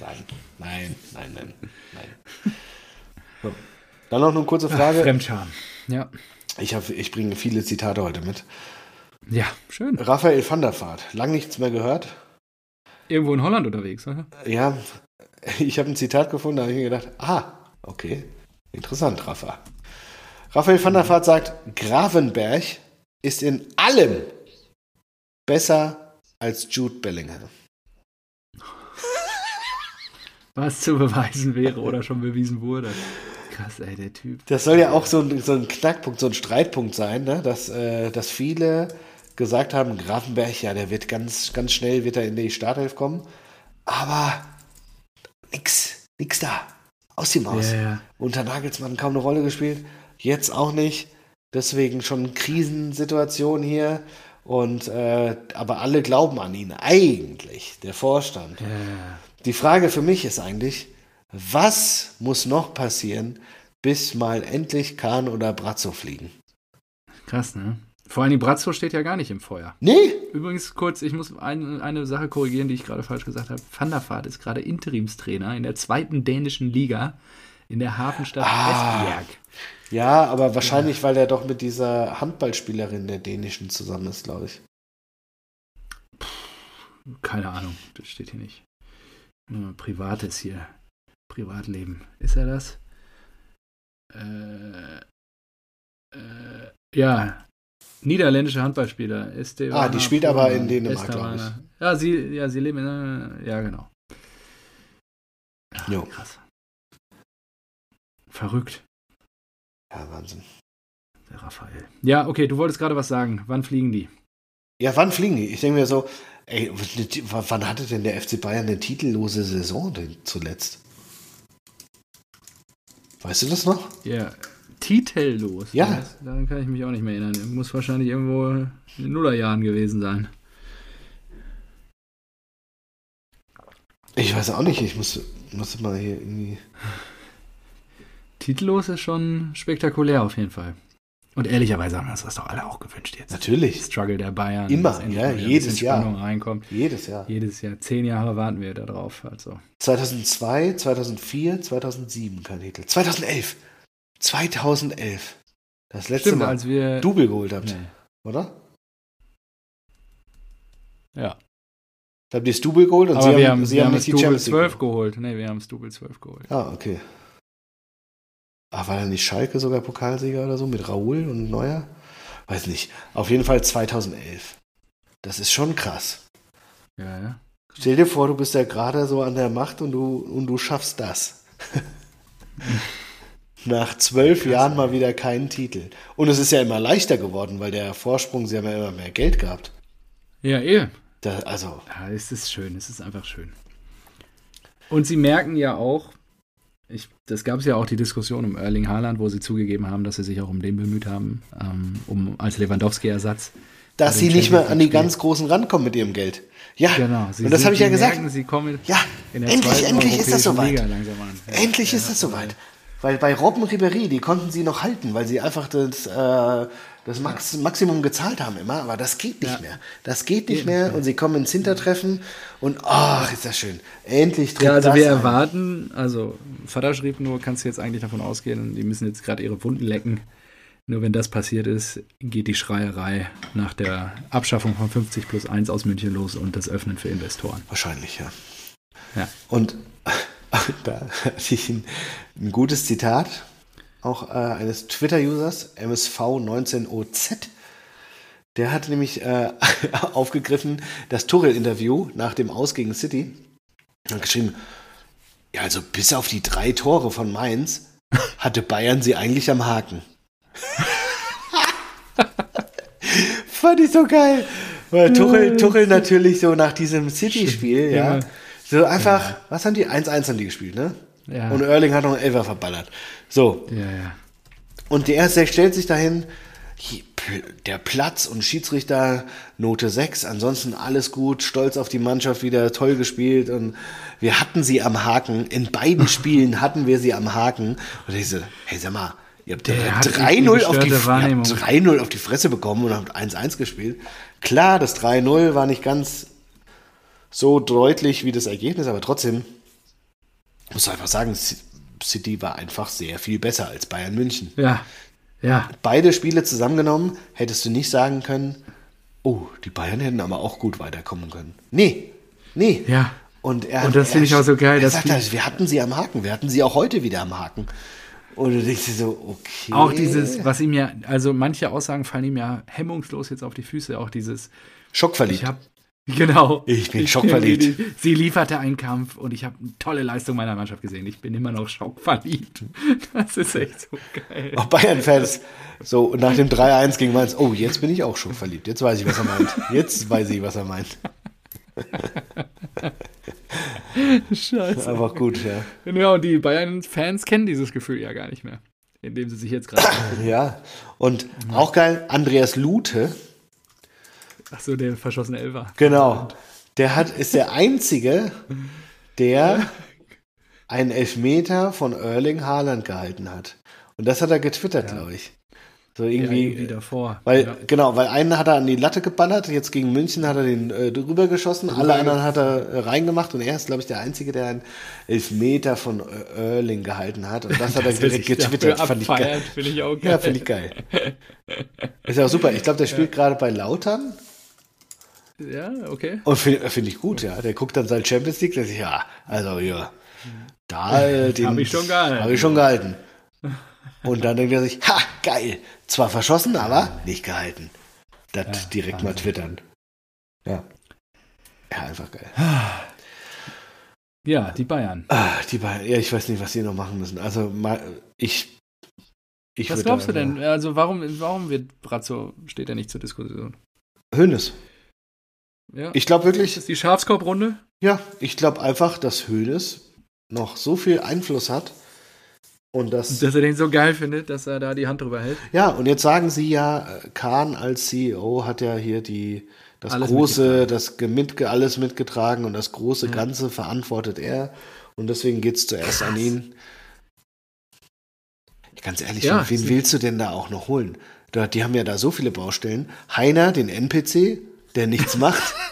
nein, nein, nein, nein. [laughs] So. Dann noch eine kurze Frage. Fremdscham. Ja. Ich, hab, ich bringe viele Zitate heute mit. Ja, schön. Raphael van der Vaart, lang nichts mehr gehört. Irgendwo in Holland unterwegs, oder? Ja, ich habe ein Zitat gefunden, da habe ich mir gedacht, ah, okay, interessant, Rafa. Raphael van der Vaart sagt, Gravenberg ist in allem besser als Jude Bellingham. Was zu beweisen wäre oder schon bewiesen wurde. Krass, ey, der Typ. Das soll ja auch so ein, so ein Knackpunkt, so ein Streitpunkt sein, ne? dass, äh, dass viele gesagt haben, Grafenberg, ja, der wird ganz, ganz schnell wird er in die Startelf kommen, aber nix, nix da, aus die Maus. Ja, ja. Unter Nagelsmann kaum eine Rolle gespielt, jetzt auch nicht, deswegen schon Krisensituation hier und äh, aber alle glauben an ihn, eigentlich, der Vorstand. Ja. Die Frage für mich ist eigentlich, was muss noch passieren, bis mal endlich Kahn oder Brazzo fliegen? Krass, ne? Vor allem Brazzo steht ja gar nicht im Feuer. Nee, Übrigens kurz, ich muss ein, eine Sache korrigieren, die ich gerade falsch gesagt habe. Van der Vaart ist gerade Interimstrainer in der zweiten dänischen Liga in der Hafenstadt Ah. Esbjerg. ja, aber wahrscheinlich, weil er doch mit dieser Handballspielerin der dänischen zusammen ist, glaube ich. Keine Ahnung, das steht hier nicht. Privates hier. Privatleben. Ist er das? Äh, äh, ja. Niederländische Handballspieler. Estevana Ah, die spielt aber in Dänemark, Estavana. glaub Ja, sie, ja, sie leben in. Ja, genau. Ja, Jo. krass. Verrückt, Ja, Wahnsinn. der Raphael. Ja, okay, du wolltest gerade was sagen. Wann fliegen die? Ja, wann fliegen die? Ich denke mir so, Ey, wann hatte denn der FC Bayern eine titellose Saison denn zuletzt? Weißt du das noch? Ja, titellos. Ja. Das, daran kann ich mich auch nicht mehr erinnern. Muss wahrscheinlich irgendwo in den Nullerjahren gewesen sein. Ich weiß auch nicht, ich muss, muss mal hier irgendwie. Titellos ist schon spektakulär auf jeden Fall. Und ehrlicherweise haben wir uns das doch alle auch gewünscht jetzt. Natürlich. Struggle der Bayern. Immer, ja, jedes Jahr. Reinkommt. Jedes Jahr. Jedes Jahr. Zehn Jahre warten wir darauf. Also. 2002, 2004, 2007 kein Titel. 2011. 2011. Das letzte Stimmt, Mal als wir. Double geholt habt, Nee. oder? Ja. Da habt ihr das Double geholt und Aber sie wir haben, haben, sie wir haben haben das Double Champions League 12 geholt. Nee, wir haben das Double 12 geholt. Ah, okay. Ach, war da nicht Schalke sogar Pokalsieger oder so mit Raoul und Neuer? Weiß nicht. Auf jeden Fall 2011. Das ist schon krass. Ja, ja. Stell dir vor, du bist ja gerade so an der Macht und du, und du schaffst das. [laughs] Nach zwölf Jahren mal wieder keinen Titel. Und es ist ja immer leichter geworden, weil der Vorsprung, sie haben ja immer mehr Geld gehabt. Ja, eh. Da, also, Ja, es ist schön, es ist einfach schön. Und sie merken ja auch, ich, das gab es ja auch die Diskussion um Erling Haaland, wo sie zugegeben haben, dass sie sich auch um den bemüht haben, ähm, um als Lewandowski-Ersatz. dass sie nicht mehr an die ganz Großen rankommen mit ihrem Geld. Ja, Genau. Sie und das habe ich ja gesagt. Merken, sie kommen Ja, in der endlich, endlich ist das soweit. Ja. Endlich ist es soweit. Weil bei Robben Ribéry, die konnten sie noch halten, weil sie einfach das, äh, das Max Maximum gezahlt haben immer. Aber das geht nicht Ja. mehr. Das geht nicht mehr und sie kommen ins Hintertreffen und ach, ist das schön. Endlich Ja, also wir ein. erwarten, also Vater schrieb nur, kannst du jetzt eigentlich davon ausgehen, die müssen jetzt gerade ihre Wunden lecken. Nur wenn das passiert ist, geht die Schreierei nach der Abschaffung von 50 plus 1 aus München los und das Öffnen für Investoren. Wahrscheinlich, ja. Ja. Und [laughs] da hatte ich ein, ein gutes Zitat, auch äh, eines Twitter-Users, MSV19OZ. Der hat nämlich äh, [laughs] aufgegriffen das Tuchel-Interview nach dem Aus gegen City. Hat geschrieben, ja, also bis auf die drei Tore von Mainz [laughs] hatte Bayern sie eigentlich am Haken. [laughs] Fand ich so geil. Weil Tuchel, Tuchel natürlich so nach diesem City-Spiel, ja. Ja. So einfach, was haben die? 1-1 haben die gespielt, ne? Ja. Und Erling hat noch einen Elfer verballert. So, Ja, ja. und der erste stellt sich dahin, der Platz und Schiedsrichter Note 6, ansonsten alles gut, stolz auf die Mannschaft wieder, toll gespielt und wir hatten sie am Haken. In beiden [laughs] Spielen hatten wir sie am Haken. Und ich so, hey, sag mal, ihr habt ja Der hat 3-0 auf, die- gestörte ihr habt Wahrnehmung. 3-0 auf die Fresse bekommen und habt 1-1 gespielt. Klar, das 3-0 war nicht ganz so deutlich wie das Ergebnis, aber trotzdem muss einfach sagen, City war einfach sehr viel besser als Bayern München. Ja, ja. Beide Spiele zusammengenommen hättest du nicht sagen können, oh, die Bayern hätten aber auch gut weiterkommen können. Nee, nee. Ja. Und, er, Und das finde ich auch so geil, Er sagt halt, wir hatten sie am Haken, wir hatten sie auch heute wieder am Haken. Und du denkst dir so, okay. Auch dieses, was ihm ja, also manche Aussagen fallen ihm ja hemmungslos jetzt auf die Füße. Auch dieses, Schockverliebt. ich habe Genau. Ich bin schockverliebt. Sie, lieferte einen Kampf und ich habe eine tolle Leistung meiner Mannschaft gesehen. Ich bin immer noch schockverliebt. [laughs] Das ist echt so geil. Auch Bayern-Fans. So, nach dem 3-1 gegen Mainz, oh, jetzt bin ich auch schon verliebt. Jetzt weiß ich, was er meint. Jetzt weiß ich, was er meint. [laughs] Scheiße. Einfach gut, ja. Ja, und die Bayern-Fans kennen dieses Gefühl ja gar nicht mehr. Indem sie sich jetzt gerade. Ja. Und auch geil, Andreas Lute, Achso, der verschossene Elfer. genau. Der hat, ist der Einzige, der einen Elfmeter von Erling Haaland gehalten hat. Und das hat er getwittert, glaube ich. So Ja, irgendwie. irgendwie davor. Weil, ja. genau, weil einen hat er an die Latte geballert, jetzt gegen München hat er den äh, drüber geschossen, alle anderen hat er äh, reingemacht und er ist, glaube ich, der Einzige, der einen Elfmeter von Erling gehalten hat. Und das hat er Dass er direkt getwittert. Fand ich geil. Finde ich auch geil. Ja, finde ich geil. Ist ja auch super. Ich glaube, der spielt gerade bei Lautern Ja, okay. und finde find ich gut, ja. Der guckt dann sein Champions League, der sagt, ja, also ja, da äh, [laughs] den Hab ich schon gehalten. Habe ich schon gehalten. Und dann denkt er sich, ha, geil. Zwar verschossen, aber nicht gehalten. Das direkt mal twittern. Ja. Ja, einfach geil. Ja, die Bayern. Ah, die beiden, ja, ich weiß nicht, was die noch machen müssen. Also, ich. ich Was glaubst du denn? Also warum, warum wird Brazzo, steht er nicht zur Diskussion? Hönes. Ja. Ich glaube wirklich, ist die Schafskorbrunde? ja, ich glaube einfach, dass Hoeneß noch so viel Einfluss hat. Und das. Dass er den so geil findet, dass er da die Hand drüber hält. Ja, und jetzt sagen sie ja, äh, Kahn als CEO hat ja hier die, das Alles große, das mit, alles mitgetragen und das große Ganze verantwortet er. Und deswegen geht es zuerst an ihn. Ganz ehrlich, Ja, wen willst du denn da auch noch holen? Da, die haben ja da so viele Baustellen. Heiner, den NPC, der nichts macht. [laughs]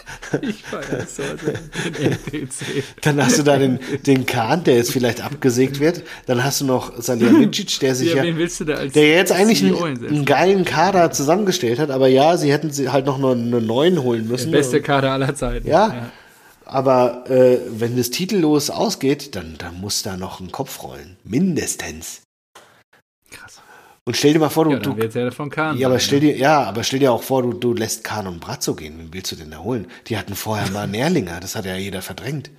Ich feiere so NPC. Dann hast du da den, den Kahn, der jetzt vielleicht abgesägt wird. Dann hast du noch Salihamidzic, der sich Ja, ja, willst du da als der jetzt eigentlich CEO einen, einen geilen Kader zusammengestellt hat. Aber ja, sie hätten sie halt noch einen neuen holen Der müssen. beste Kader aller Zeiten. Ja. Aber äh, wenn es titellos ausgeht, dann, dann muss da noch ein Kopf rollen. Mindestens. Krass. Und stell dir mal vor, du. Ja, dann du ja von Kahn. ja, aber stell ne? dir, ja, aber stell dir auch vor, du, du lässt Kahn und Brazzo gehen. Wen willst du denn da holen? Die hatten vorher mal [laughs] Nährlinger, das hat ja jeder verdrängt.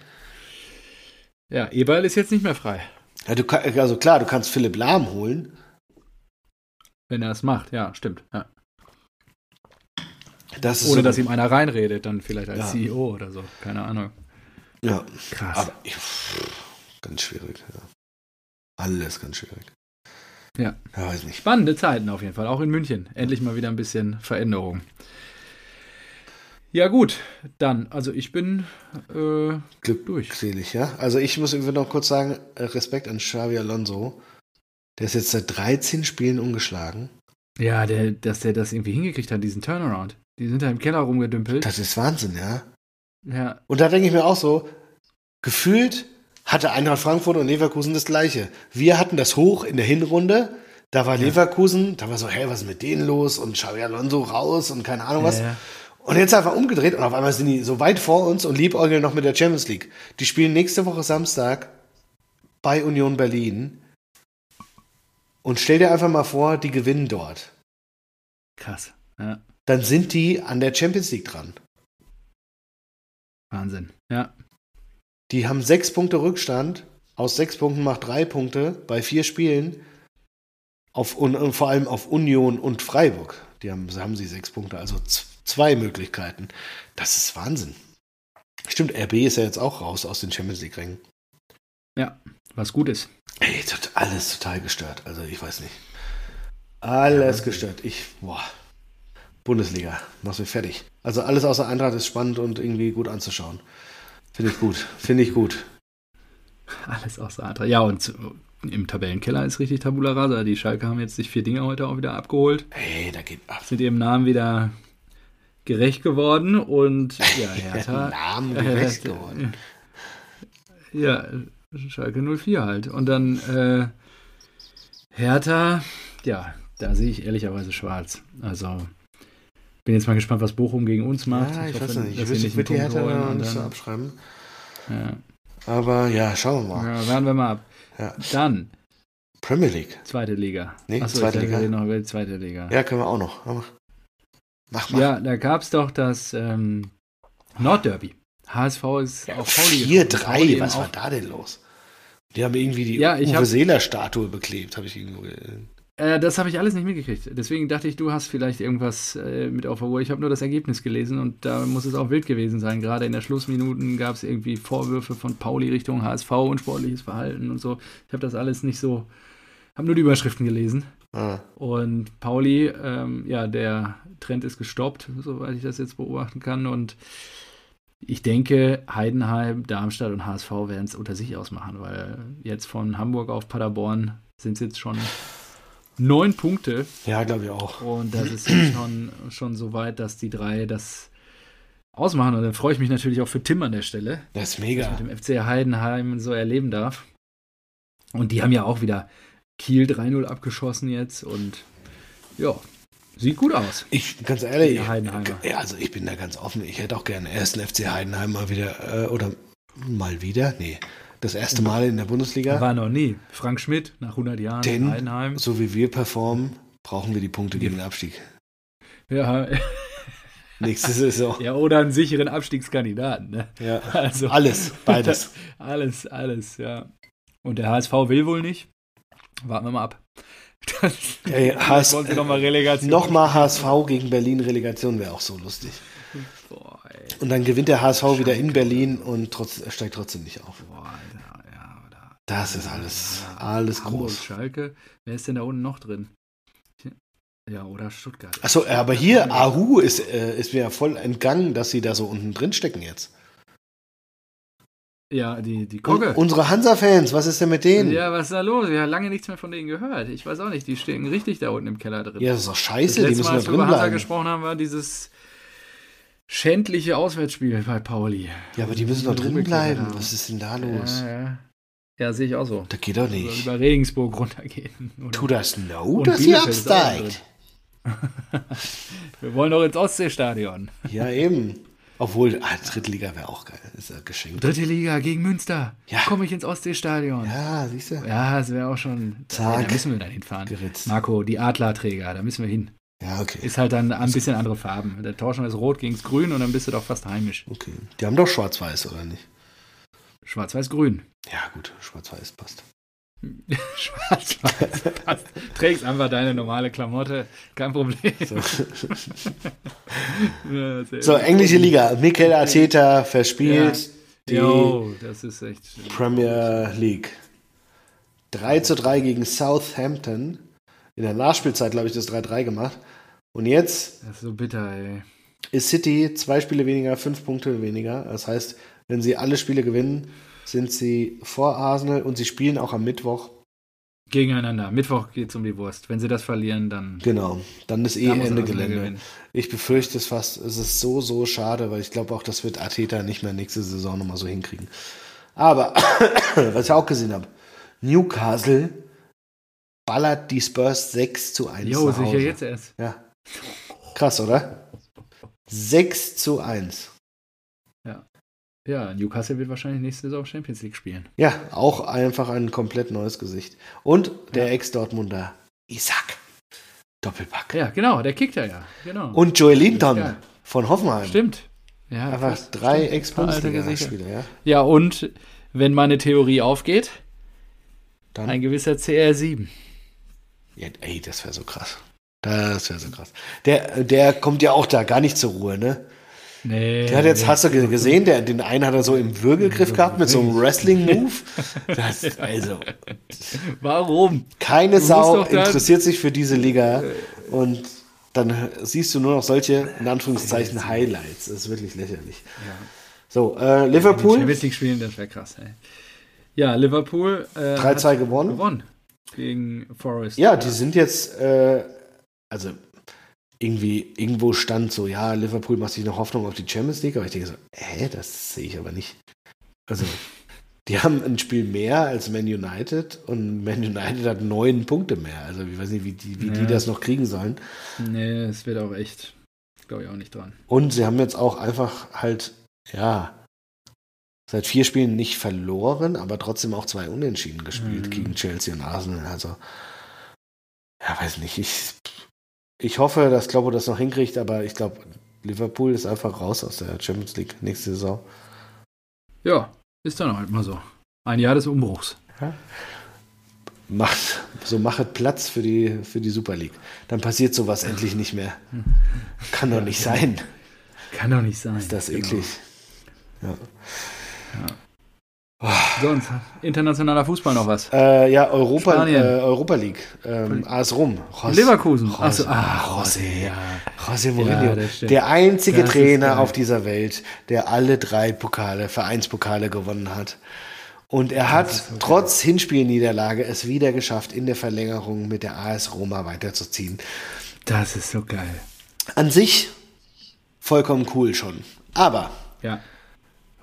Ja, Eberl ist jetzt nicht mehr frei. Ja, du, also klar, du kannst Philipp Lahm holen. Wenn er es macht, ja, stimmt. Ja. Das Ohne so, dass ihm einer reinredet, dann vielleicht als Ja. CEO oder so. Keine Ahnung. Ja, Krass. aber ganz schwierig. Ja. Alles ganz schwierig. Ja. Ja, weiß nicht. Spannende Zeiten auf jeden Fall, auch in München. Endlich mal wieder ein bisschen Veränderung. Ja, gut, dann, also ich bin äh, Glückselig, ja. Also ich muss irgendwie noch kurz sagen, äh, Respekt an Xavi Alonso. Der ist jetzt seit 13 Spielen ungeschlagen. Ja, der, dass der das irgendwie hingekriegt hat, diesen Turnaround. Die sind da im Keller rumgedümpelt. Das ist Wahnsinn, ja. Ja, Und da denke ich mir auch so, gefühlt hatte Eintracht Frankfurt und Leverkusen das gleiche. Wir hatten das hoch in der Hinrunde. Da war Leverkusen, da war so, hey, was ist mit denen los? Und Xavi Alonso raus und keine Ahnung was. Ja, ja. Und jetzt einfach umgedreht und auf einmal sind die so weit vor uns und liebäugeln noch mit der Champions League. Die spielen nächste Woche Samstag bei Union Berlin. Und stell dir einfach mal vor, die gewinnen dort. krass. Ja, Dann sind die an der Champions League dran. Wahnsinn. Ja, Die haben sechs Punkte Rückstand. Aus sechs Punkten macht drei Punkte bei vier Spielen. Auf, und, und vor allem auf Union und Freiburg. Die haben, haben sie sechs Punkte, also zwei Möglichkeiten. Das ist Wahnsinn. Stimmt, RB ist ja jetzt auch raus aus den Champions League-Rängen. was gut ist. Ey, tot, alles total gestört. Also ich weiß nicht. Alles gestört. Ich, boah. Bundesliga, machst mich fertig. Also alles außer Eintracht ist spannend und irgendwie gut anzuschauen. Finde ich gut. [laughs] Finde ich gut. Alles außer Eintracht. Ja, und im Tabellenkeller ist richtig Tabula Rasa. Die Schalke haben jetzt sich vier Dinge heute auch wieder abgeholt. Ey, da geht ab. Sind ihrem Namen wieder gerecht geworden und ja, [laughs] Hertha. Namen äh, gerecht geworden. [laughs] Ja, Schalke 04 halt. Und dann äh, Hertha, ja, da sehe ich ehrlicherweise schwarz. Also bin jetzt mal gespannt, was Bochum gegen uns macht. Ja, ich, hoffe, weiß nicht. Ich ich würde einen die Hertha noch nicht so abschreiben. Ja, Aber ja, schauen wir mal. ja, warten wir mal ab. Ja. Dann Premier League. zweite Liga. Nee, Achso, zweite ich Liga. noch über die zweite Liga. Ja, können wir auch noch. Mach, mal. Ja, da gab es doch das ähm, Nordderby. HSV ist auf Pauli getroffen. 4-3, Pauli was war auch- da denn los? Die haben irgendwie die Ja, ich Uwe Seeler-Statue beklebt, habe ich irgendwo ge- Äh, das habe ich alles nicht mitgekriegt. Deswegen dachte ich, du hast vielleicht irgendwas äh, mit auf der Uhr. Ich habe nur das Ergebnis gelesen und da muss es auch wild gewesen sein. Gerade in der Schlussminuten gab es irgendwie Vorwürfe von Pauli Richtung HSV und sportliches Verhalten und so. Ich habe das alles nicht so, habe nur die Überschriften gelesen. Ah, Und Pauli, ähm, ja, der Trend ist gestoppt, soweit ich das jetzt beobachten kann. Und ich denke, Heidenheim, Darmstadt und HSV werden es unter sich ausmachen, weil jetzt von Hamburg auf Paderborn sind es jetzt schon neun Punkte. ja, glaube ich auch. Und das ist schon, schon so weit, dass die drei das ausmachen. Und dann freue ich mich natürlich auch für Tim an der Stelle Das ist dass mega. ich mit dem FC Heidenheim so erleben darf. Und die haben ja auch wieder Kiel 3-0 abgeschossen jetzt und ja, sieht gut aus. Ich, ganz ehrlich, ja, also ich bin da ganz offen. Ich hätte auch gerne ersten FC Heidenheim mal wieder, äh, oder mal wieder, nee, das erste Mal in der Bundesliga. War noch nie. Frank Schmidt nach 100 Jahren in Denn, Heidenheim. so wie wir performen, brauchen wir die Punkte gegen den Abstieg. Ja, [laughs] Nächste Saison. ja, oder einen sicheren Abstiegskandidaten. Ne? Ja. Also, Alles, [laughs] beides. alles, alles, ja. Und der HSV will wohl nicht. Warten wir mal ab. Das, [laughs] Ey, HS, wollen sie noch mal Relegation. Nochmal HSV gegen Berlin Relegation wäre auch so lustig. Boah, ey. Und dann gewinnt der HSV wieder in Berlin und trotz, steigt trotzdem nicht auf. Boah, Das ist alles, alles Hamburg, groß. Schalke. Wer ist denn da unten noch drin? Ja, oder Stuttgart. Achso, aber hier, Ahu ist, äh, ist mir ja voll entgangen, dass sie da so unten drin stecken jetzt. Ja, die, die Und Kogge. unsere Hansa-Fans, was ist denn mit denen? Ja, Ja, was ist da los? Wir haben lange nichts mehr von denen gehört. Ich weiß auch nicht, die stehen richtig da unten im Keller drin. das ist doch das scheiße, die letzte müssen Mal, da als wir drin über Hansa bleiben. gesprochen haben, war dieses schändliche Auswärtsspiel bei Pauli. Ja, aber die müssen doch drin bleiben. Was ist denn da los? Ja, ja. Ja sehe ich auch so. Das geht doch Soll nicht. über Regensburg runtergehen. Oder? Tu das no, dass auch absteigt. [laughs] Wir wollen doch ins Ostseestadion. Ja, eben. Obwohl, ah, Drittliga wäre auch geil. Ist ja geschenkt. Dritte Liga gegen Münster. Ja. Komme ich ins Ostseestadion. Ja, Ja, siehst du? das wäre auch schon. Zack. Da müssen wir dann hinfahren. Geritzt. Marco, die Adlerträger, da müssen wir hin. Ja, okay. Ist halt dann ein bisschen andere Farben. Der tauschen wir das Rot gegen das Grün und dann bist du doch fast heimisch. Okay. Die haben doch schwarz-weiß, oder nicht? Schwarz-Weiß-Grün. Ja, gut, schwarz-weiß passt. [laughs] Schwarz-Weiß. passt. Trägst einfach deine normale Klamotte. Kein Problem. So, [laughs] Ja, so englische Liga. Mikel Arteta verspielt die das ist echt. Premier League. 3 zu 3 gegen Southampton. In der Nachspielzeit, glaube ich, das 3-3 gemacht. Und jetzt Das ist so bitter, ey. ist City zwei Spiele weniger, fünf Punkte weniger. Das heißt, wenn sie alle Spiele gewinnen, sind sie vor Arsenal und sie spielen auch am Mittwoch. Gegeneinander. Mittwoch geht es um die Wurst. Wenn sie das verlieren, dann. Genau, dann ist eh dann Ende Gelände. gewinnen. Ich befürchte es fast. Es ist so, so schade, weil ich glaube auch, das wird Arteta nicht mehr nächste Saison nochmal so hinkriegen. Aber, [coughs] was ich auch gesehen habe, Newcastle ballert die Spurs 6 zu 1 Jo, sicher jetzt erst. Ja. Krass, oder? 6 zu 1. Ja, Newcastle wird wahrscheinlich nächste Saison Champions League spielen. Ja, auch einfach ein komplett neues Gesicht. Und der Ja. Ex-Dortmunder Isaac. Doppelpack. Ja, genau, der kickt er ja. Genau. Und Joel Linton Geil. von Hoffenheim. Stimmt. Ja, Einfach fast. drei. Ex-Bundesliga-Spieler, ja. Ja, und wenn meine Theorie aufgeht, Dann, ein gewisser CR7. ja, ey, das wäre so krass. Das wäre so krass. Der, der kommt ja auch da gar nicht zur Ruhe, ne? Nee. Der hat jetzt, hast du ge- gesehen, der, den einen hat er so im Würgelgriff gehabt mit so einem Wrestling-Move. Also, Warum? keine Sau interessiert sich für diese Liga und dann siehst du nur noch solche, in Anführungszeichen, Highlights. Das ist wirklich lächerlich. So, äh, Liverpool, Champions League spielen, das wäre krass. Ey. Ja, Liverpool äh, 3-2 hat gewonnen. gewonnen gegen Forest. Ja, die sind jetzt, äh, also irgendwie, irgendwo stand so, ja, Liverpool macht sich noch Hoffnung auf die Champions League, aber ich denke so, hä, das sehe ich aber nicht. Also, die haben ein Spiel mehr als Man United und Man United hat neun Punkte mehr. Also, ich weiß nicht, wie die, wie die Ja. das noch kriegen sollen. Nee, es wird auch echt, glaube ich auch nicht dran. Und sie haben jetzt auch einfach halt, ja, seit vier Spielen nicht verloren, aber trotzdem auch zwei Unentschieden gespielt Mhm. gegen Chelsea und Arsenal. Also, ja, weiß nicht. Ich, ich hoffe, dass Kloppo das noch hinkriegt, aber ich glaube, Liverpool ist einfach raus aus der Champions League nächste Saison. Ja, ist dann halt mal so. Ein Jahr des Umbruchs. Macht, so machet Platz für die, für die Super League. Dann passiert sowas endlich nicht mehr. Kann doch nicht sein. Kann doch nicht sein. Ist das Genau. eklig. Ja. Sonst, internationaler Fußball noch was. Äh, ja, Europa, äh, Europa League. Ähm, AS Rom. Ros- Leverkusen. José, ah, José. ja. José Mourinho. Ja, der einzige Das Trainer auf dieser Welt, der alle drei Pokale, Vereinspokale gewonnen hat. Und er hat trotz Hinspielniederlage es wieder geschafft, in der Verlängerung mit der AS Roma weiterzuziehen. Das ist so geil. An sich vollkommen cool schon. Aber Ja.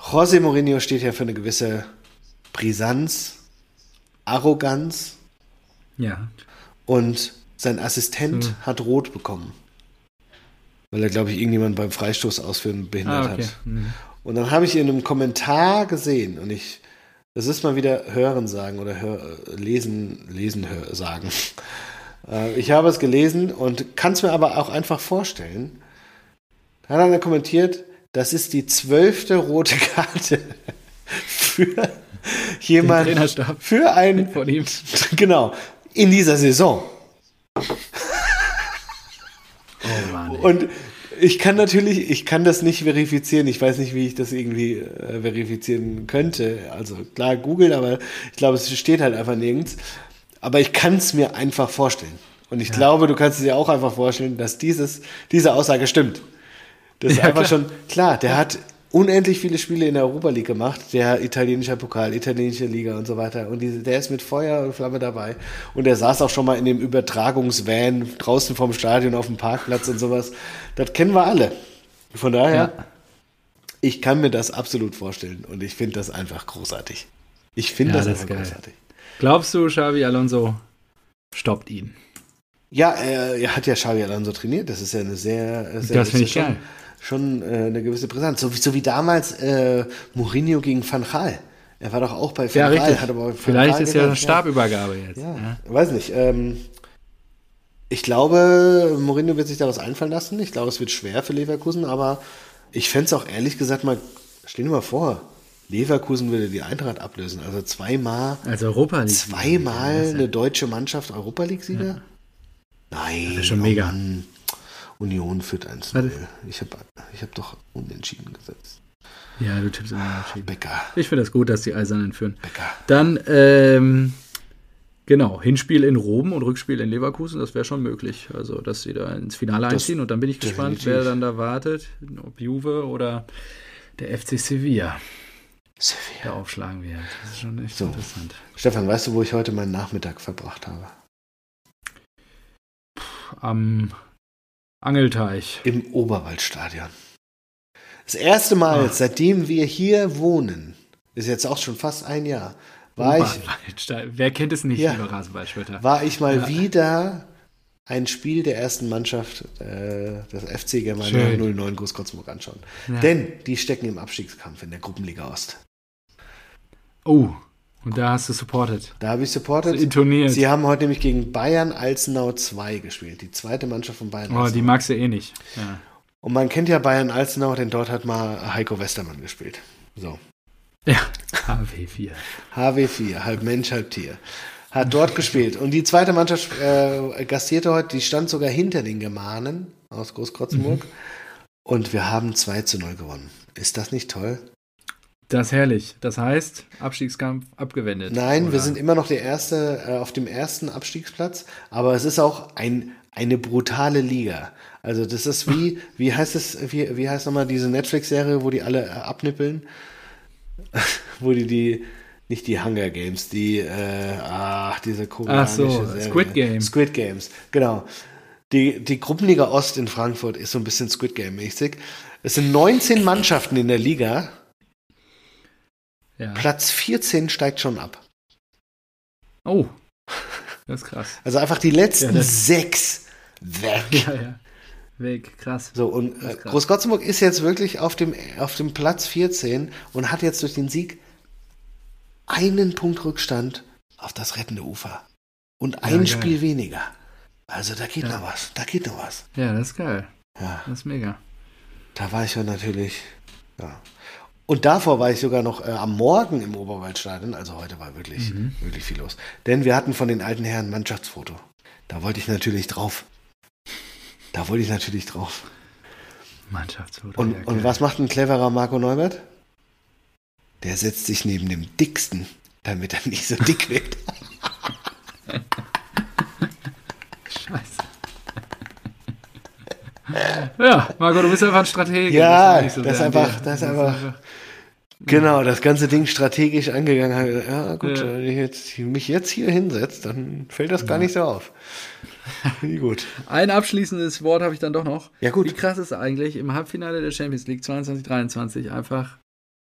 José Mourinho steht ja für eine gewisse Brisanz, Arroganz Ja. und sein Assistent Hm. hat rot bekommen. Weil er, glaube ich, irgendjemand beim Freistoß ausführen behindert Ah, okay. hat. Mhm. Und dann habe ich in einem Kommentar gesehen und ich, das ist mal wieder Hören sagen oder hör, äh, Lesen, Lesen hör, sagen. [laughs] Äh, Ich habe es gelesen und kann es mir aber auch einfach vorstellen. Da hat einer kommentiert, das ist die zwölfte rote [laughs] Karte für jemand, Trainerstab. für ein, [laughs] Von ihm. Oh Mann. ey. Und ich kann natürlich, ich kann das nicht verifizieren. Ich weiß nicht, wie ich das irgendwie äh, verifizieren könnte. Also klar, Google, aber ich glaube, es steht halt einfach nirgends. Aber ich kann es mir einfach vorstellen. Und ich glaube, du kannst es dir auch einfach vorstellen, dass dieses, diese Aussage stimmt. Das ist Ja, einfach klar. schon, klar, der hat unendlich viele Spiele in der Europa League gemacht, der italienische Pokal, italienische Liga und so weiter. Und diese, der ist mit Feuer und Flamme dabei. Und er saß auch schon mal in dem Übertragungsvan draußen vom Stadion auf dem Parkplatz und sowas. Das kennen wir alle. Von daher, Ja. ich kann mir das absolut vorstellen. Und ich finde das einfach großartig. Ich finde Ja, das, das einfach großartig. Glaubst du, Xavi Alonso stoppt ihn? Ja, er, er hat ja Xavi Alonso trainiert. Das ist ja eine sehr, sehr Das finde ich geil. Schon, äh, eine gewisse Brisanz. So wie, so wie damals äh, Mourinho gegen Van Gaal. Er war doch auch bei Van Ja, Gaal. richtig. Hat aber Vielleicht Gaal ist ja genannt, Stabübergabe jetzt. Ja, Ja. weiß nicht. Ähm, ich glaube, Mourinho wird sich da was einfallen lassen. Ich glaube, es wird schwer für Leverkusen, aber ich fände es auch ehrlich gesagt mal, stell dir mal vor, Leverkusen würde die Eintracht ablösen. Also zweimal, Also Europa League. zweimal eine deutsche Mannschaft Europa League-Sieger? Nein. Das ist schon oh mega. Mann. Union führt 1 Warte. Ich habe ich hab doch unentschieden gesetzt. Ja, du tippst immer entschieden. Becker. Ich finde das gut, dass die Eisernen führen. Becker. Dann, ähm, genau, Hinspiel in Rom und Rückspiel in Leverkusen, das wäre schon möglich. Also, dass sie da ins Finale einziehen. Und dann bin ich gespannt, definitiv. wer dann da wartet. Ob Juve oder der FC Sevilla Sevilla. da aufschlagen wird. Das ist schon echt So. interessant. Stefan, weißt du, wo ich heute meinen Nachmittag verbracht habe? Am Angelteich. Im Oberwaldstadion. Das erste Mal, Ach. seitdem wir hier wohnen, ist jetzt auch schon fast ein Jahr, war ich. Wer kennt es nicht, Ja. lieber Rasenballschwitter? war ich mal Ja. wieder ein Spiel der ersten Mannschaft äh, des FC Germania Schön. 09 Groß-Kotzburg anschauen. Ja. Denn die stecken im Abstiegskampf in der Gruppenliga Ost. Oh, und da hast du supported. Da habe ich supportet. Intoniert. Sie haben heute nämlich gegen Bayern Alzenau 2 gespielt, die zweite Mannschaft von Bayern Oh, Alzenau. die magst du eh nicht. Ja. Und man kennt ja Bayern Alzenau, denn dort hat mal Heiko Westermann gespielt. So. [laughs] ja. HW4. HW4, halb Mensch, halb Tier. Hat dort gespielt. Und die zweite Mannschaft äh, gastierte heute, die stand sogar hinter den Germanen aus Großkrotzenburg. Mhm. Und wir haben 2 zu 0 gewonnen. Ist das nicht toll? Das ist herrlich. Das heißt, Abstiegskampf abgewendet. Nein, wir Oder? sind immer noch der erste, äh, auf dem ersten Abstiegsplatz, aber es ist auch ein, eine brutale Liga. Also das ist wie, [laughs] wie heißt es, wie, wie heißt nochmal diese Netflix-Serie, wo die alle äh, abnippeln? [laughs] wo die die, nicht die Hunger Games, die, äh, ach, diese Ach so, Serie. Squid Game. Squid Games, genau. Die, die Gruppenliga Ost in Frankfurt ist so ein bisschen Squid Game-mäßig. Es sind 19 Mannschaften in der Liga. Ja. Platz 14 steigt schon ab. Oh, [laughs] das ist krass. Also einfach die letzten Ja, sechs weg. Ja, ja. Weg, krass. So, und äh. Großgotzenburg ist jetzt wirklich auf dem, auf dem Platz 14 und hat jetzt durch den Sieg einen Punkt Rückstand auf das rettende Ufer. Und ein geil. Spiel weniger. Also da geht Ja. noch was. Da geht noch was. Ja, das ist geil. Ja, Das ist mega. da war ich ja natürlich. Ja. Und davor war ich sogar noch äh, am Morgen im Oberwaldstadion. Also heute war wirklich, Mhm. wirklich viel los. Denn wir hatten von den alten Herren ein Mannschaftsfoto. Da wollte ich natürlich drauf. Da wollte ich natürlich drauf. Mannschaftsfoto. Und, ja, und was macht ein cleverer Marco Neubert? Der setzt sich neben dem dicksten, damit er nicht so dick wird. [laughs] Scheiße. Ja, Marco, du bist einfach ein Stratege. Ja, nicht so das einfach- dir. das ist einfach- Genau, das ganze Ding strategisch angegangen. Ja, gut, Ja. wenn ich jetzt, mich jetzt hier hinsetzt, dann fällt das gar nicht so auf. Wie gut. Ein abschließendes Wort habe ich dann doch noch. Ja, gut. Wie krass ist eigentlich im Halbfinale der Champions League 22-23 einfach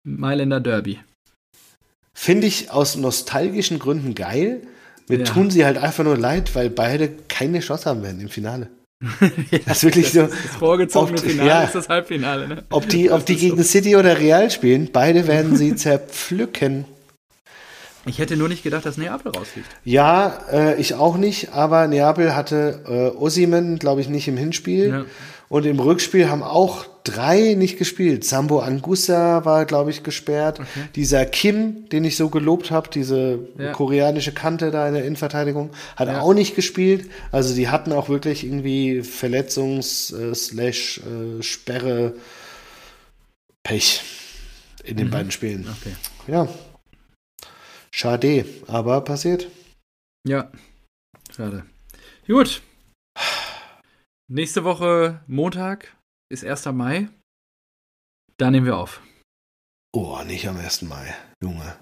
Mailänder Derby. Finde ich aus nostalgischen Gründen geil. Mir Ja. tun sie halt einfach nur leid, weil beide keine Chance haben werden im Finale. [laughs] Das ist wirklich so. Das vorgezogene Ob- Finale ja. ist das Halbfinale, ne? Ob die, ob die Das ist gegen City oder Real spielen, beide werden sie [laughs] zerpflücken. Ich hätte nur nicht gedacht, dass Neapel rausfliegt. Ja, äh, ich auch nicht, aber Neapel hatte äh, Osimen, glaube ich, nicht im Hinspiel. Ja. Und im Rückspiel haben auch drei nicht gespielt. Sambo Anguissa war, glaube ich, gesperrt. Okay. Dieser Kim, den ich so gelobt habe, diese Ja. koreanische Kante da in der Innenverteidigung, hat Ja. auch nicht gespielt. Also die hatten auch wirklich irgendwie Verletzungs- äh, äh, Sperre Pech in den beiden Spielen. Okay. Ja. Schade, aber passiert. Ja. Schade. Gut. Nächste Woche Montag ist 1. Mai. Da nehmen wir auf. Oh, nicht am 1. Mai, Junge.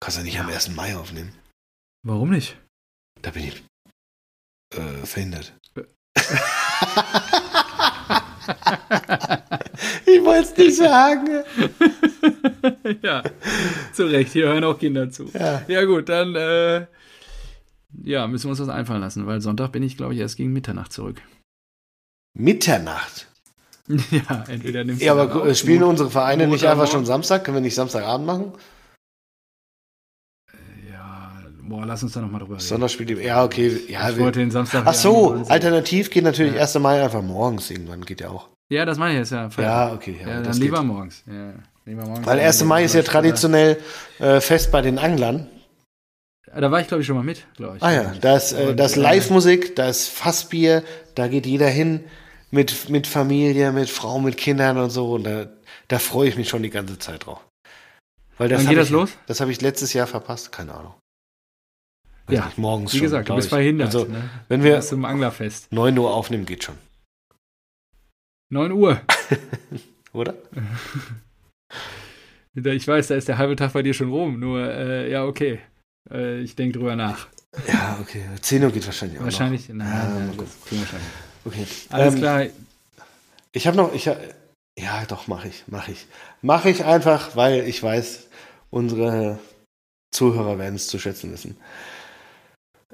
Kannst du nicht am 1. Mai aufnehmen. Warum nicht? Da bin ich äh, verhindert. ich wollte es nicht sagen. [laughs] ja, zu Recht. Hier hören auch Kinder zu. Ja. Ja, gut, dann äh, ja, müssen wir uns was einfallen lassen, weil Sonntag bin ich, glaube ich, erst gegen Mitternacht zurück. Mitternacht. [laughs] ja, entweder nimmst Ja, du aber dann äh, spielen unsere Vereine nicht einfach schon. Samstag? Können wir nicht Samstagabend machen? Ja, boah, lass uns da nochmal drüber reden. Die. Ja, okay. Ja, ich wollte den Samstag. ach ja so, alternativ geht natürlich Ja. 1. Mai einfach morgens irgendwann. Geht ja auch. Ja, das meine ich jetzt ja. Ja, okay. Ja, Ja, dann lieber morgens. Ja, lieber morgens. Weil 1. Mai ist ja traditionell äh, fest bei den Anglern. Da war ich, glaube ich, schon mal mit, glaube ich. Ah ja, da ist, äh, das äh, Live-Musik, da ist Fassbier, da geht jeder hin mit, mit Familie, mit Frau, mit Kindern und so. Und da, da freue ich mich schon die ganze Zeit drauf. Weil das Wann geht das ich, los? Das habe ich letztes Jahr verpasst, keine Ahnung. Weiß Ja, nicht, morgens Wie schon, gesagt, du bist ich. verhindert. Also, ne? wenn wir zum Anglerfest. 9 Uhr aufnehmen, geht schon. 9 Uhr. [laughs] Oder? [laughs] Ich weiß, da ist der halbe Tag bei dir schon rum. Nur, äh, ja, okay. Äh, ich denke drüber nach. Ja, okay. 10 Uhr geht wahrscheinlich auch Wahrscheinlich, noch. nein, Ja, nein, das kriegen wir schon. Okay. Alles Ähm, klar. Ich habe noch, ich, ja, doch, mache ich, mache ich. Mache ich einfach, weil ich weiß, unsere Zuhörer werden es zu schätzen wissen.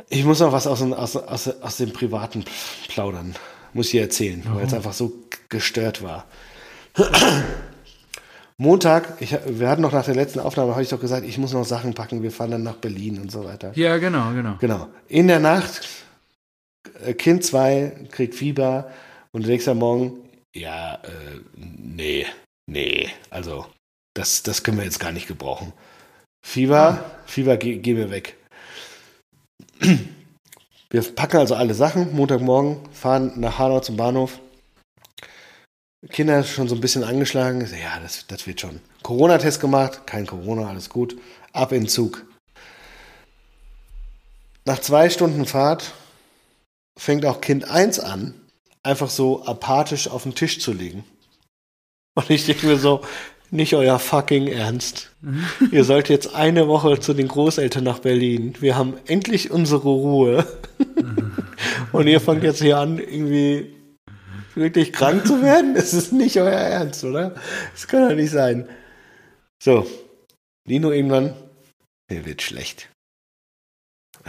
Ich muss noch was aus, dem- aus, aus, aus dem Privaten plaudern. Muss ich dir erzählen, weil es Oh. einfach so gestört war. [clears throat] Montag, ich, wir hatten noch nach der letzten Aufnahme, habe ich doch gesagt, ich muss noch Sachen packen, wir fahren dann nach Berlin und so weiter. Ja, genau, genau. Genau. In der Nacht, Kind 2 kriegt Fieber und du denkst am Morgen, ja, äh, nee, nee, also das, das können wir jetzt gar nicht gebrauchen. Fieber, Fieber, geh, geh mir weg. [clears throat] Wir packen also alle Sachen, Montagmorgen, fahren nach Hanau zum Bahnhof. Kinder schon so ein bisschen angeschlagen. Ja, das, das wird schon. Corona-Test gemacht, kein Corona, alles gut. Ab in den Zug. Nach zwei Stunden Fahrt fängt auch Kind 1 an, einfach so apathisch auf den Tisch zu liegen. Und ich denke mir so, nicht euer fucking Ernst. Ihr sollt jetzt eine Woche zu den Großeltern nach Berlin. Wir haben endlich unsere Ruhe. Und ihr fangt jetzt hier an, irgendwie wirklich krank zu werden? Es ist nicht euer Ernst, oder? Das kann doch nicht sein. So, Lino irgendwann, mir wird schlecht.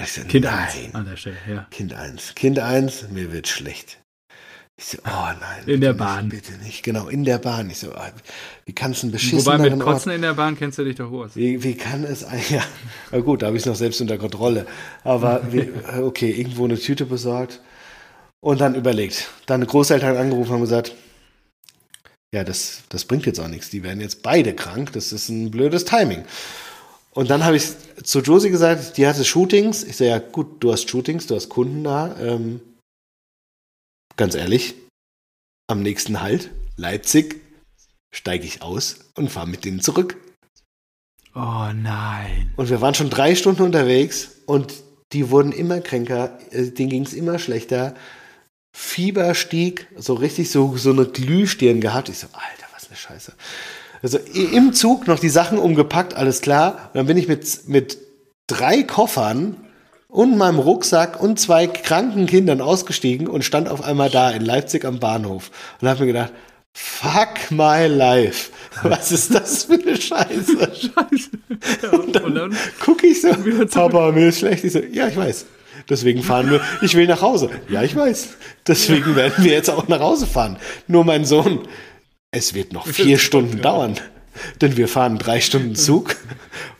So, Kind nein. 1 an der Stelle, ja. Kind 1. Kind 1, mir wird schlecht. Ich so, oh nein. In der Bahn. Nicht, bitte nicht. Genau, in der Bahn. Ich so, ah, wie kann es ein beschisseneren Wobei mit Ort- Kotzen in der Bahn kennst du dich doch aus. wie, wie kann es ein, [laughs] ja, na gut, da habe ich es noch selbst unter Kontrolle. Aber wie, [laughs] okay, irgendwo eine Tüte besorgt und dann überlegt. Dann Großeltern angerufen und gesagt, ja, das, das bringt jetzt auch nichts. Die werden jetzt beide krank. Das ist ein blödes Timing. Und dann habe ich zu Josie gesagt, die hatte Shootings. Ich so, ja gut, du hast Shootings, du hast Kunden da. Ähm, ganz ehrlich, am nächsten Halt, Leipzig, steige ich aus und fahre mit denen zurück. Oh nein. Und wir waren schon drei Stunden unterwegs und die wurden immer kränker, äh, denen ging es immer schlechter. Fieber stieg, so richtig so, so eine Glühstirn gehabt. Ich so, Alter, was eine Scheiße. Also im Zug noch die Sachen umgepackt, alles klar. Und dann bin ich mit, mit drei Koffern und meinem Rucksack und zwei kranken Kindern ausgestiegen und stand auf einmal da in Leipzig am Bahnhof und habe mir gedacht, fuck my life. [laughs] Was ist das für eine Scheiße? [laughs] Scheiße. Ja, [laughs] und, und dann, gucke ich so. Papa, mir ist schlecht. Ich so, ja, ich weiß. Deswegen fahren wir, ich will nach Hause. Ja, ich weiß. Deswegen werden wir jetzt auch nach Hause fahren. Nur mein Sohn, es wird noch vier Stunden dauern. denn wir fahren drei Stunden Zug.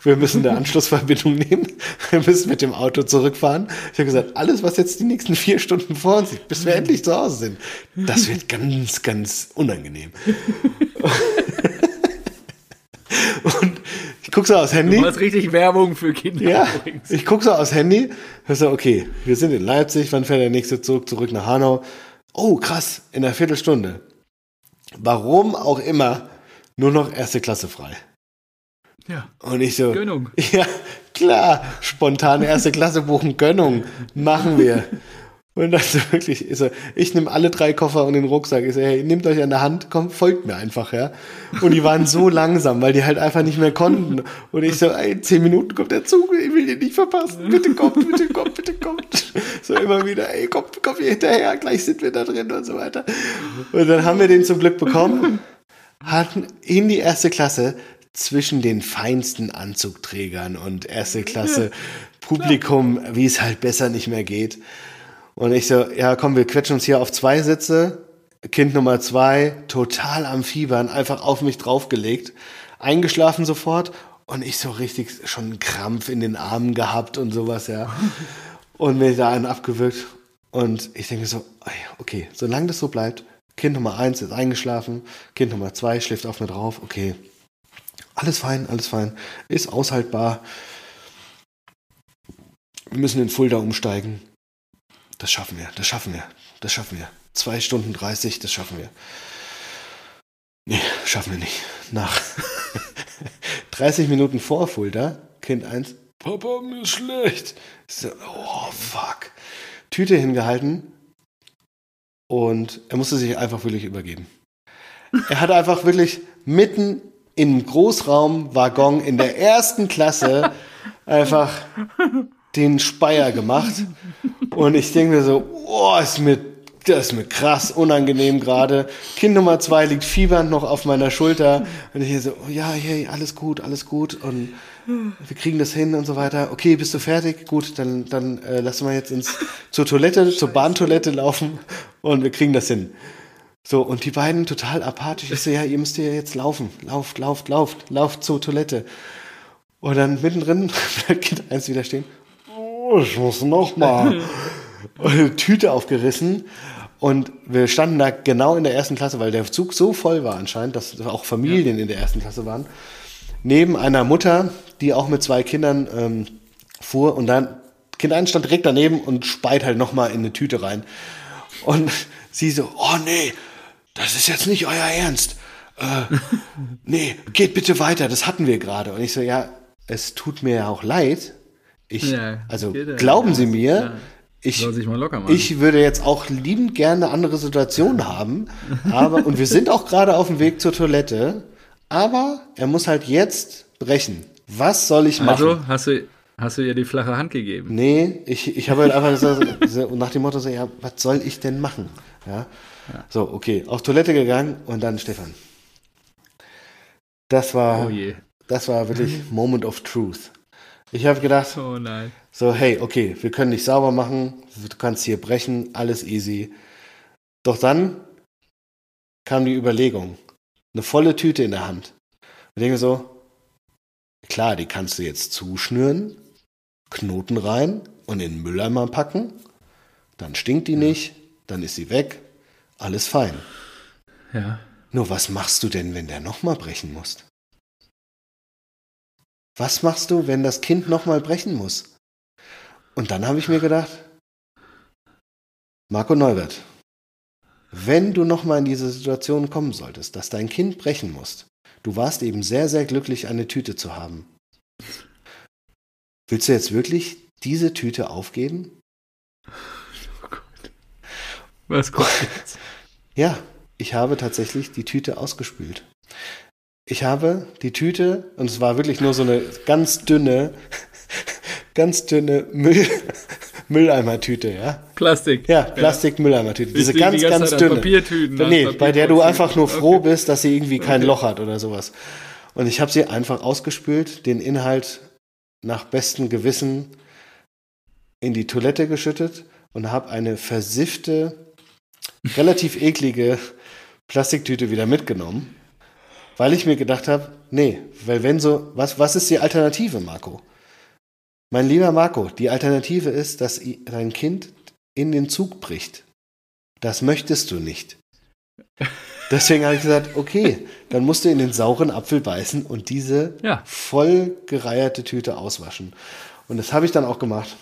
Wir müssen eine Anschlussverbindung nehmen. Wir müssen mit dem Auto zurückfahren. Ich habe gesagt, alles, was jetzt die nächsten vier Stunden vor uns liegt, bis wir endlich zu Hause sind, das wird ganz, ganz unangenehm. Und ich gucke so aufs Handy. Du machst richtig Werbung für Kinder Ja, übrigens. ich gucke so aufs Handy. Ich so, okay, wir sind in Leipzig. Wann fährt der nächste Zug zurück nach Hanau? Oh, krass, in einer Viertelstunde. Warum auch immer, nur noch erste Klasse frei. Ja. Und ich so, Gönnung. [laughs] ja, klar, spontan erste Klasse buchen, Gönnung, machen wir. Und dann so wirklich, ich, so, ich nehme alle drei Koffer und den Rucksack. Ich so, hey, nehmt euch an der Hand, komm, folgt mir einfach, ja. Und die waren so langsam, weil die halt einfach nicht mehr konnten. Und ich so, ey, zehn Minuten kommt der Zug, ich will den nicht verpassen. Bitte kommt, bitte kommt, bitte kommt. So immer wieder, ey, kommt, kommt hier hinterher, gleich sind wir da drin und so weiter. Und dann haben wir den zum Glück bekommen, hatten in die erste Klasse zwischen den feinsten Anzugträgern und erste Klasse Publikum, wie es halt besser nicht mehr geht. Und ich so, ja, komm, wir quetschen uns hier auf zwei Sitze. Kind Nummer zwei, total am Fiebern, einfach auf mich draufgelegt, eingeschlafen sofort und ich so richtig schon einen Krampf in den Armen gehabt und sowas, ja. [laughs] Und mir da einen abgewürgt. Und ich denke so, okay, solange das so bleibt, Kind Nummer eins ist eingeschlafen, Kind Nummer zwei schläft auf mir drauf, okay. Alles fein, alles fein, ist aushaltbar. Wir müssen in Fulda umsteigen. Das schaffen wir, das schaffen wir, das schaffen wir. Zwei Stunden 30, das schaffen wir. Nee, schaffen wir nicht. Nach [laughs] 30 Minuten vor Fulda, Kind 1, Papa, mir ist schlecht. Oh, fuck. Tüte hingehalten und er musste sich einfach wirklich übergeben. Er hat einfach wirklich mitten im Großraumwaggon in der ersten Klasse einfach den Speier gemacht. Und ich denke mir so, oh, ist mir, das ist mir krass unangenehm gerade. Kind Nummer zwei liegt fiebernd noch auf meiner Schulter. Und ich so, oh, ja, hey, alles gut, alles gut. Und wir kriegen das hin und so weiter. Okay, bist du fertig? Gut, dann, dann äh, lassen wir jetzt ins, zur Toilette, zur Bahntoilette laufen und wir kriegen das hin. So, und die beiden total apathisch. Ich so, ja, ihr müsst ja jetzt laufen. Lauft, lauft, lauft, lauft zur Toilette. Und dann mittendrin [laughs] bleibt Kind eins wieder stehen. Oh, ich muss noch mal. Und [laughs] eine Tüte aufgerissen. Und wir standen da genau in der ersten Klasse, weil der Zug so voll war anscheinend, dass auch Familien in der ersten Klasse waren. Neben einer Mutter, die auch mit zwei Kindern ähm, fuhr. Und dann, Kind 1 stand direkt daneben und speit halt nochmal in eine Tüte rein. Und [laughs] sie so, oh nee, das ist jetzt nicht euer Ernst. Äh, [laughs] nee, geht bitte weiter, das hatten wir gerade. Und ich so, ja, es tut mir ja auch leid. Ich, Ja, also ja, glauben ja, Sie mir, ja. ich, ich würde jetzt auch liebend gerne eine andere Situation haben. Aber, und wir sind auch gerade auf dem Weg zur Toilette. Aber er muss halt jetzt brechen. Was soll ich machen? also hast du, hast du ihr die flache Hand gegeben? Nee, ich, ich habe halt einfach so, [laughs] so, nach dem Motto so, ja, was soll ich denn machen? Ja. So, okay, auf Toilette gegangen und dann Stefan. Das war, Oh das war wirklich [laughs] Moment of Truth. Ich habe gedacht, Oh nein. so, hey, okay, wir können dich sauber machen, du kannst hier brechen, alles easy. Doch dann kam die Überlegung, eine volle Tüte in der Hand. Ich denke so, klar, die kannst du jetzt zuschnüren, Knoten rein und in den Mülleimer packen. Dann stinkt die nicht, dann ist sie weg, alles fein. Ja. Nur was machst du denn, wenn der nochmal brechen muss? Was machst du, wenn das Kind nochmal brechen muss? Und dann habe ich mir gedacht, Marco Neubert, wenn du nochmal in diese Situation kommen solltest, dass dein Kind brechen muss, du warst eben sehr, sehr glücklich, eine Tüte zu haben. Willst du jetzt wirklich diese Tüte aufgeben? Was kommt jetzt? Ja, ich habe tatsächlich die Tüte ausgespült. Ich habe die Tüte, und es war wirklich nur so eine ganz dünne, [laughs] ganz dünne Müll, [laughs] Mülleimertüte, ja. Plastik. Ja, Plastik-Mülleimertüte. Diese liegen ganz, die ganz dünne. Papiertüten, nee, bei der du einfach nur froh Okay. bist, dass sie irgendwie kein Okay. Loch hat oder sowas. Und ich habe sie einfach ausgespült, den Inhalt nach bestem Gewissen in die Toilette geschüttet und habe eine versiffte, relativ eklige Plastiktüte wieder mitgenommen. Weil ich mir gedacht habe, nee, weil wenn so, was, was ist die Alternative, Marco? Mein lieber Marco, die Alternative ist, dass dein Kind in den Zug bricht. Das möchtest du nicht. [laughs] Deswegen habe ich gesagt, okay, dann musst du in den sauren Apfel beißen und diese Ja. voll gereierte Tüte auswaschen. Und das habe ich dann auch gemacht.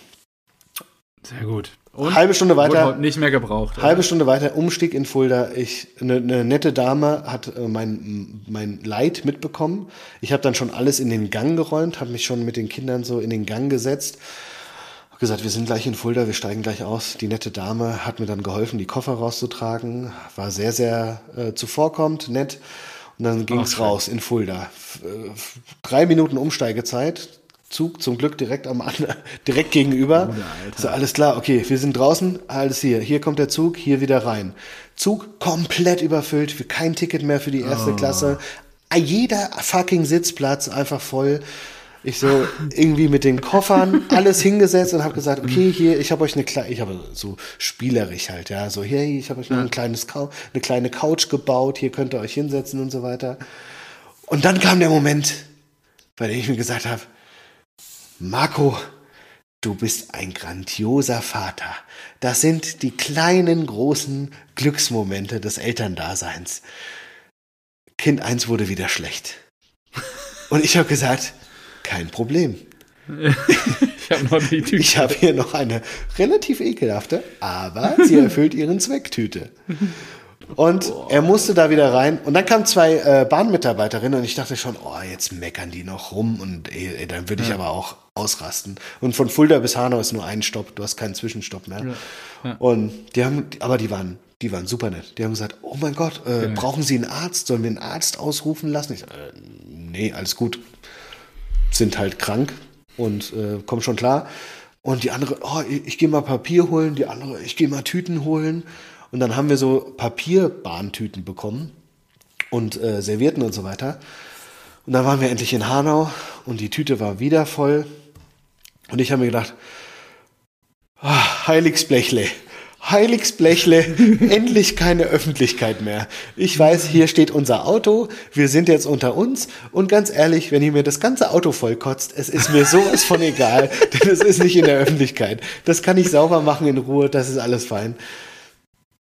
Sehr gut. Und Halbe Stunde weiter, nicht mehr gebraucht. halbe Stunde weiter, Umstieg in Fulda. Ich, eine, eine nette Dame hat äh, mein, mein Leid mitbekommen. Ich habe dann schon alles in den Gang geräumt, habe mich schon mit den Kindern so in den Gang gesetzt. Hab gesagt, wir sind gleich in Fulda, wir steigen gleich aus. Die nette Dame hat mir dann geholfen, die Koffer rauszutragen. War sehr, sehr äh, zuvorkommend, nett. Und dann ging es schön. raus in Fulda. Äh, drei Minuten Umsteigezeit. Zug zum Glück direkt am anderen, [laughs] direkt gegenüber. Alter. So, alles klar, okay, wir sind draußen, alles hier. Hier kommt der Zug, hier wieder rein. Zug komplett überfüllt, für kein Ticket mehr für die erste Klasse. Jeder fucking Sitzplatz einfach voll. Ich so [laughs] irgendwie mit den Koffern alles hingesetzt und habe gesagt, okay, hier, ich habe euch eine kleine, ich habe so spielerisch halt, ja, so hier, ich habe euch noch ein kleines eine kleine Couch gebaut, hier könnt ihr euch hinsetzen und so weiter. Und dann kam der Moment, bei dem ich mir gesagt habe, Marco, du bist ein grandioser Vater. Das sind die kleinen, großen Glücksmomente des Elterndaseins. Kind 1 wurde wieder schlecht. Und ich habe gesagt, kein Problem. [laughs] Ich habe noch die Tüte. Ich habe hier noch eine relativ ekelhafte, aber sie erfüllt ihren Zweck Tüte. Und er musste da wieder rein. Und dann kamen zwei äh, Bahnmitarbeiterinnen und ich dachte schon, oh, jetzt meckern die noch rum und ey, ey, dann würde ich aber auch ausrasten. Und von Fulda bis Hanau ist nur ein Stopp, du hast keinen Zwischenstopp mehr. Und die haben, aber die waren, die waren super nett. Die haben gesagt, oh mein Gott, äh, brauchen Sie einen Arzt? Sollen wir einen Arzt ausrufen lassen? Ich, äh, nee, alles gut. Sind halt krank und äh, kommen schon klar. Und die andere, oh, ich, ich gehe mal Papier holen, die andere, ich gehe mal Tüten holen. Und dann haben wir so Papierbahntüten bekommen und äh, Servietten und so weiter. Und dann waren wir endlich in Hanau und die Tüte war wieder voll. Und ich habe mir gedacht, ah, Heiligsblechle, Heiligsblechle, [laughs] endlich keine Öffentlichkeit mehr. Ich weiß, hier steht unser Auto, wir sind jetzt unter uns und ganz ehrlich, wenn ihr mir das ganze Auto vollkotzt, es ist mir sowas von egal, [laughs] denn es ist nicht in der Öffentlichkeit. Das kann ich sauber machen in Ruhe, das ist alles fein.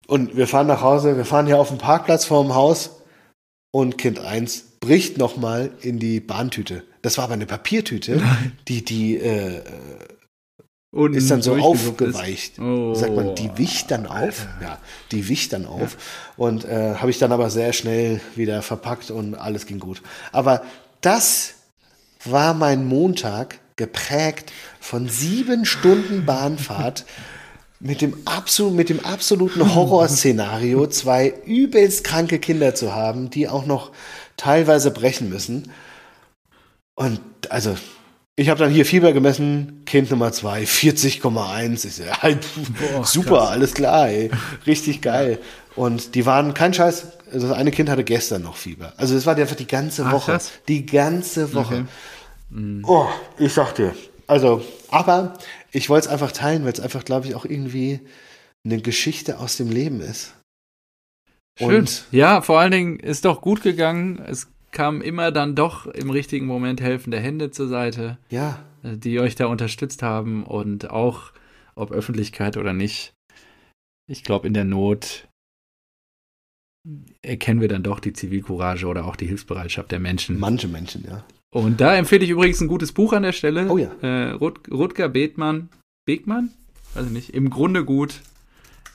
Und wir fahren nach Hause, wir fahren hier auf dem Parkplatz vor dem Haus und Kind 1 bricht nochmal in die Bahntüte. Das war aber eine Papiertüte, [laughs] die, die äh, Unten ist dann so aufgeweicht. Oh, Sagt man, die wicht dann auf? Ja, die wicht dann auf. Und äh, habe ich dann aber sehr schnell wieder verpackt und alles ging gut. Aber das war mein Montag geprägt von sieben Stunden Bahnfahrt [laughs] mit dem, absol mit dem absoluten Horrorszenario, zwei übelst kranke Kinder zu haben, die auch noch teilweise brechen müssen. Und also, ich habe dann hier Fieber gemessen, Kind Nummer zwei, 40,1. Ich so, ja, pf, [laughs] Boah, super, krass. alles klar, ey. Richtig geil. Und die waren, kein Scheiß, also das eine Kind hatte gestern noch Fieber. Also es war einfach die ganze Ach, Woche. krass. Die ganze Woche. Oh, ich sag dir. Also, aber ich wollte es einfach teilen, weil es einfach, glaube ich, auch irgendwie eine Geschichte aus dem Leben ist. Schön. Und- ja, vor allen Dingen ist doch gut gegangen. Es kamen immer dann doch im richtigen Moment helfende Hände zur Seite, Ja, äh, die euch da unterstützt haben und auch, ob Öffentlichkeit oder nicht, ich glaube, in der Not erkennen wir dann doch die Zivilcourage oder auch die Hilfsbereitschaft der Menschen. manche Menschen, ja. Und da empfehle ich übrigens ein gutes Buch an der Stelle. Oh ja. Äh, Rut Rutger Bethmann. Begmann? Weiß ich nicht. Im Grunde gut.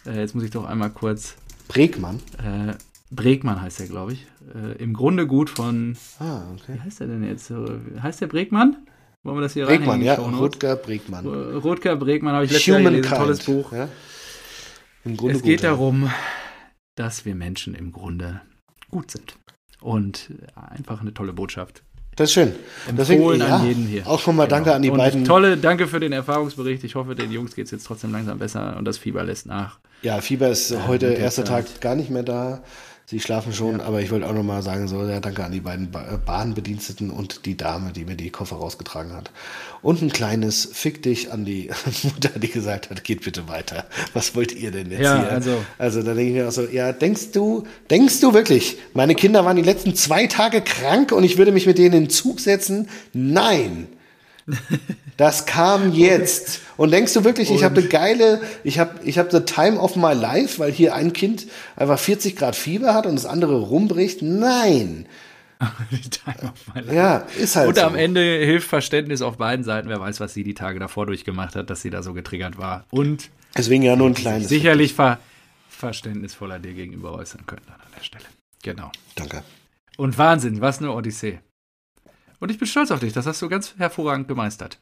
Äh, jetzt muss ich doch einmal kurz. Bregmann. Äh, Bregmann heißt er, glaube ich. Äh, Im Grunde gut von. Ah, okay. Wie heißt er denn jetzt? Heißt der Bregmann? Wollen wir das hier Bregmann, ja. Rutger Bregmann. Rutger Bregmann habe ich letztes Jahr gelesen. Tolles Buch. Ja. Im Grunde Es geht gut, ja. darum, dass wir Menschen im Grunde gut sind. Und einfach eine tolle Botschaft. Das ist schön. Empfohlen an jeden hier. Auch schon mal danke an die und beiden. Tolle, danke für den Erfahrungsbericht. Ich hoffe, den Jungs geht es jetzt trotzdem langsam besser und das Fieber lässt nach. Ja, Fieber ist Ja, heute erster. Tag gar nicht mehr da. Sie schlafen schon, aber ich wollte auch nochmal sagen, so, ja, danke an die beiden ba äh, Bahnbediensteten und die Dame, die mir die Koffer rausgetragen hat. Und ein kleines Fick dich an die [laughs] Mutter, die gesagt hat, geht bitte weiter. Was wollt ihr denn jetzt Ja, hier? also- also da denke ich mir auch so, ja, denkst du, denkst du wirklich, meine Kinder waren die letzten zwei Tage krank und ich würde mich mit denen in den Zug setzen? Nein. Das kam jetzt. Und denkst du wirklich, ich habe eine geile, ich habe ich hab the time of my life, weil hier ein Kind einfach 40 Grad Fieber hat und das andere rumbricht? Nein. Time of my life. Ja, ist halt Und so. am Ende hilft Verständnis auf beiden Seiten. Wer weiß, was sie die Tage davor durchgemacht hat, dass sie da so getriggert war. Und Deswegen ja nur ein kleines. sicherlich ver verständnisvoller dir gegenüber äußern können an der Stelle. Genau. Danke. Und Wahnsinn, was eine Odyssee. Und ich bin stolz auf dich, das hast du ganz hervorragend gemeistert.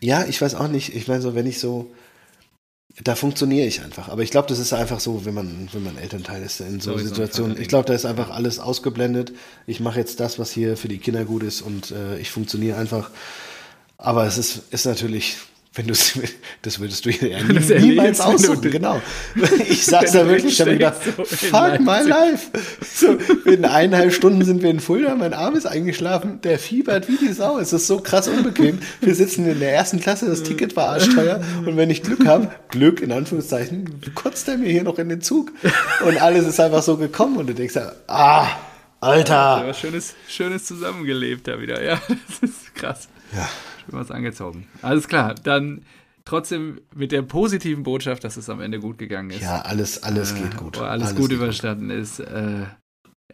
Ja, ich weiß auch nicht. Ich meine, so, wenn ich so. Da funktioniere ich einfach. Aber ich glaube, das ist einfach so, wenn man, wenn man Elternteil ist in so Situationen. Ich glaube, da ist einfach alles ausgeblendet. Ich mache jetzt das, was hier für die Kinder gut ist und äh, ich funktioniere einfach. Aber es ist, ist natürlich, wenn du [laughs] das würdest du ja [laughs] nie, niemals erlebst, du aussuchen. drin- Genau. [laughs] Ich saß wenn da du wirklich schon wieder, drinsteckst, so fuck my life. So, in eineinhalb Stunden sind wir in Fulda, mein Arm ist eingeschlafen, der fiebert wie die Sau. Es ist so krass unbequem. Wir sitzen in der ersten Klasse, das Ticket war arschteuer und wenn ich Glück habe, Glück in Anführungszeichen, kotzt er mir hier noch in den Zug. Und alles ist einfach so gekommen und du denkst, ah, Alter. Ja, schönes, schönes zusammengelebt da wieder. Ja, das ist krass. Ja. Schön was angezogen. Alles klar, dann trotzdem mit der positiven Botschaft, dass es am Ende gut gegangen ist. Ja, alles, alles Äh, geht gut. wo Alles, gut überstanden ist. Äh,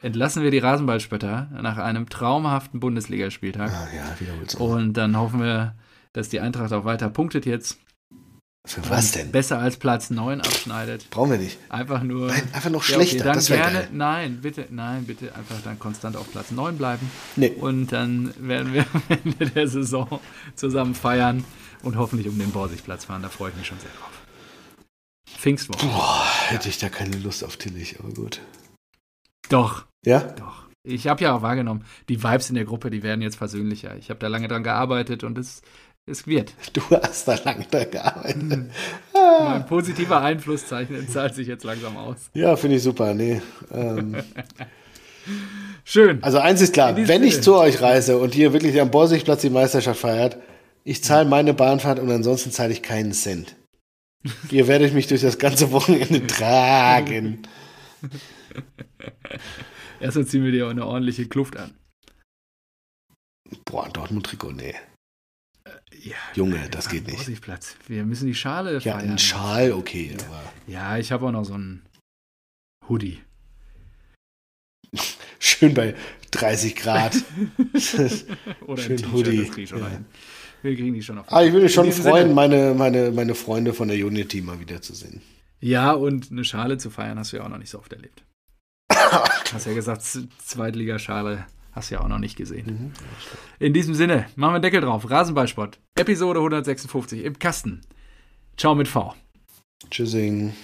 entlassen wir die Rasenballspötter nach einem traumhaften Bundesligaspieltag. Ah, ja, wiederholst du. Und dann hoffen wir, dass die Eintracht auch weiter punktet jetzt. Für was denn? Besser als Platz 9 abschneidet. Brauchen wir nicht. Einfach nur. Nein, einfach noch Ja, okay, schlechter. dann das wäre gerne. geil. Nein, bitte, nein, bitte einfach dann konstant auf Platz 9 bleiben. Nee. Und dann werden wir [laughs] am Ende der Saison zusammen feiern und hoffentlich um den Borsigplatz fahren. Da freue ich mich schon sehr drauf. Pfingstwoche. Boah, hätte ich da keine Lust auf Tillich, aber gut. Doch, Ja? doch. Ich habe ja auch wahrgenommen, die Vibes in der Gruppe, die werden jetzt versöhnlicher. Ich habe da lange dran gearbeitet und es, es wird. Du hast da lange dran gearbeitet. Hm. Mein positiver Einflusszeichen zahlt sich jetzt langsam aus. Ja, finde ich super. Nee. Ähm, [laughs] Schön. also eins ist klar, wenn ich zu euch reise und ihr wirklich am Borsigplatz die Meisterschaft feiert, ich zahle meine Bahnfahrt und ansonsten zahle ich keinen Cent. ihr werdet mich durch das ganze Wochenende [laughs] tragen. Erstmal ziehen wir dir auch eine ordentliche Kluft an. Boah, Dortmund-Trikot, nee. Ja, Junge, das geht nicht. Borsigplatz. Wir müssen die Schale Ja, feiern. ein Schal, okay, aber Ja, ich habe auch noch so einen Hoodie. [laughs] schön bei 30 Grad. [laughs] Oder Schön ein Hoodie, das krieg ich schon ja. Wir kriegen die schon auf. Aber ich würde schon freuen, Sinne. meine, meine, meine Freunde von der Unity mal wiederzusehen. Ja, und eine Schale zu feiern hast du ja auch noch nicht so oft erlebt. [laughs] hast ja gesagt, Zweitligaschale hast du ja auch noch nicht gesehen. Mhm. In diesem Sinne, machen wir einen Deckel drauf. Rasenballsport, Episode 156 im Kasten. Ciao mit V. Tschüssing.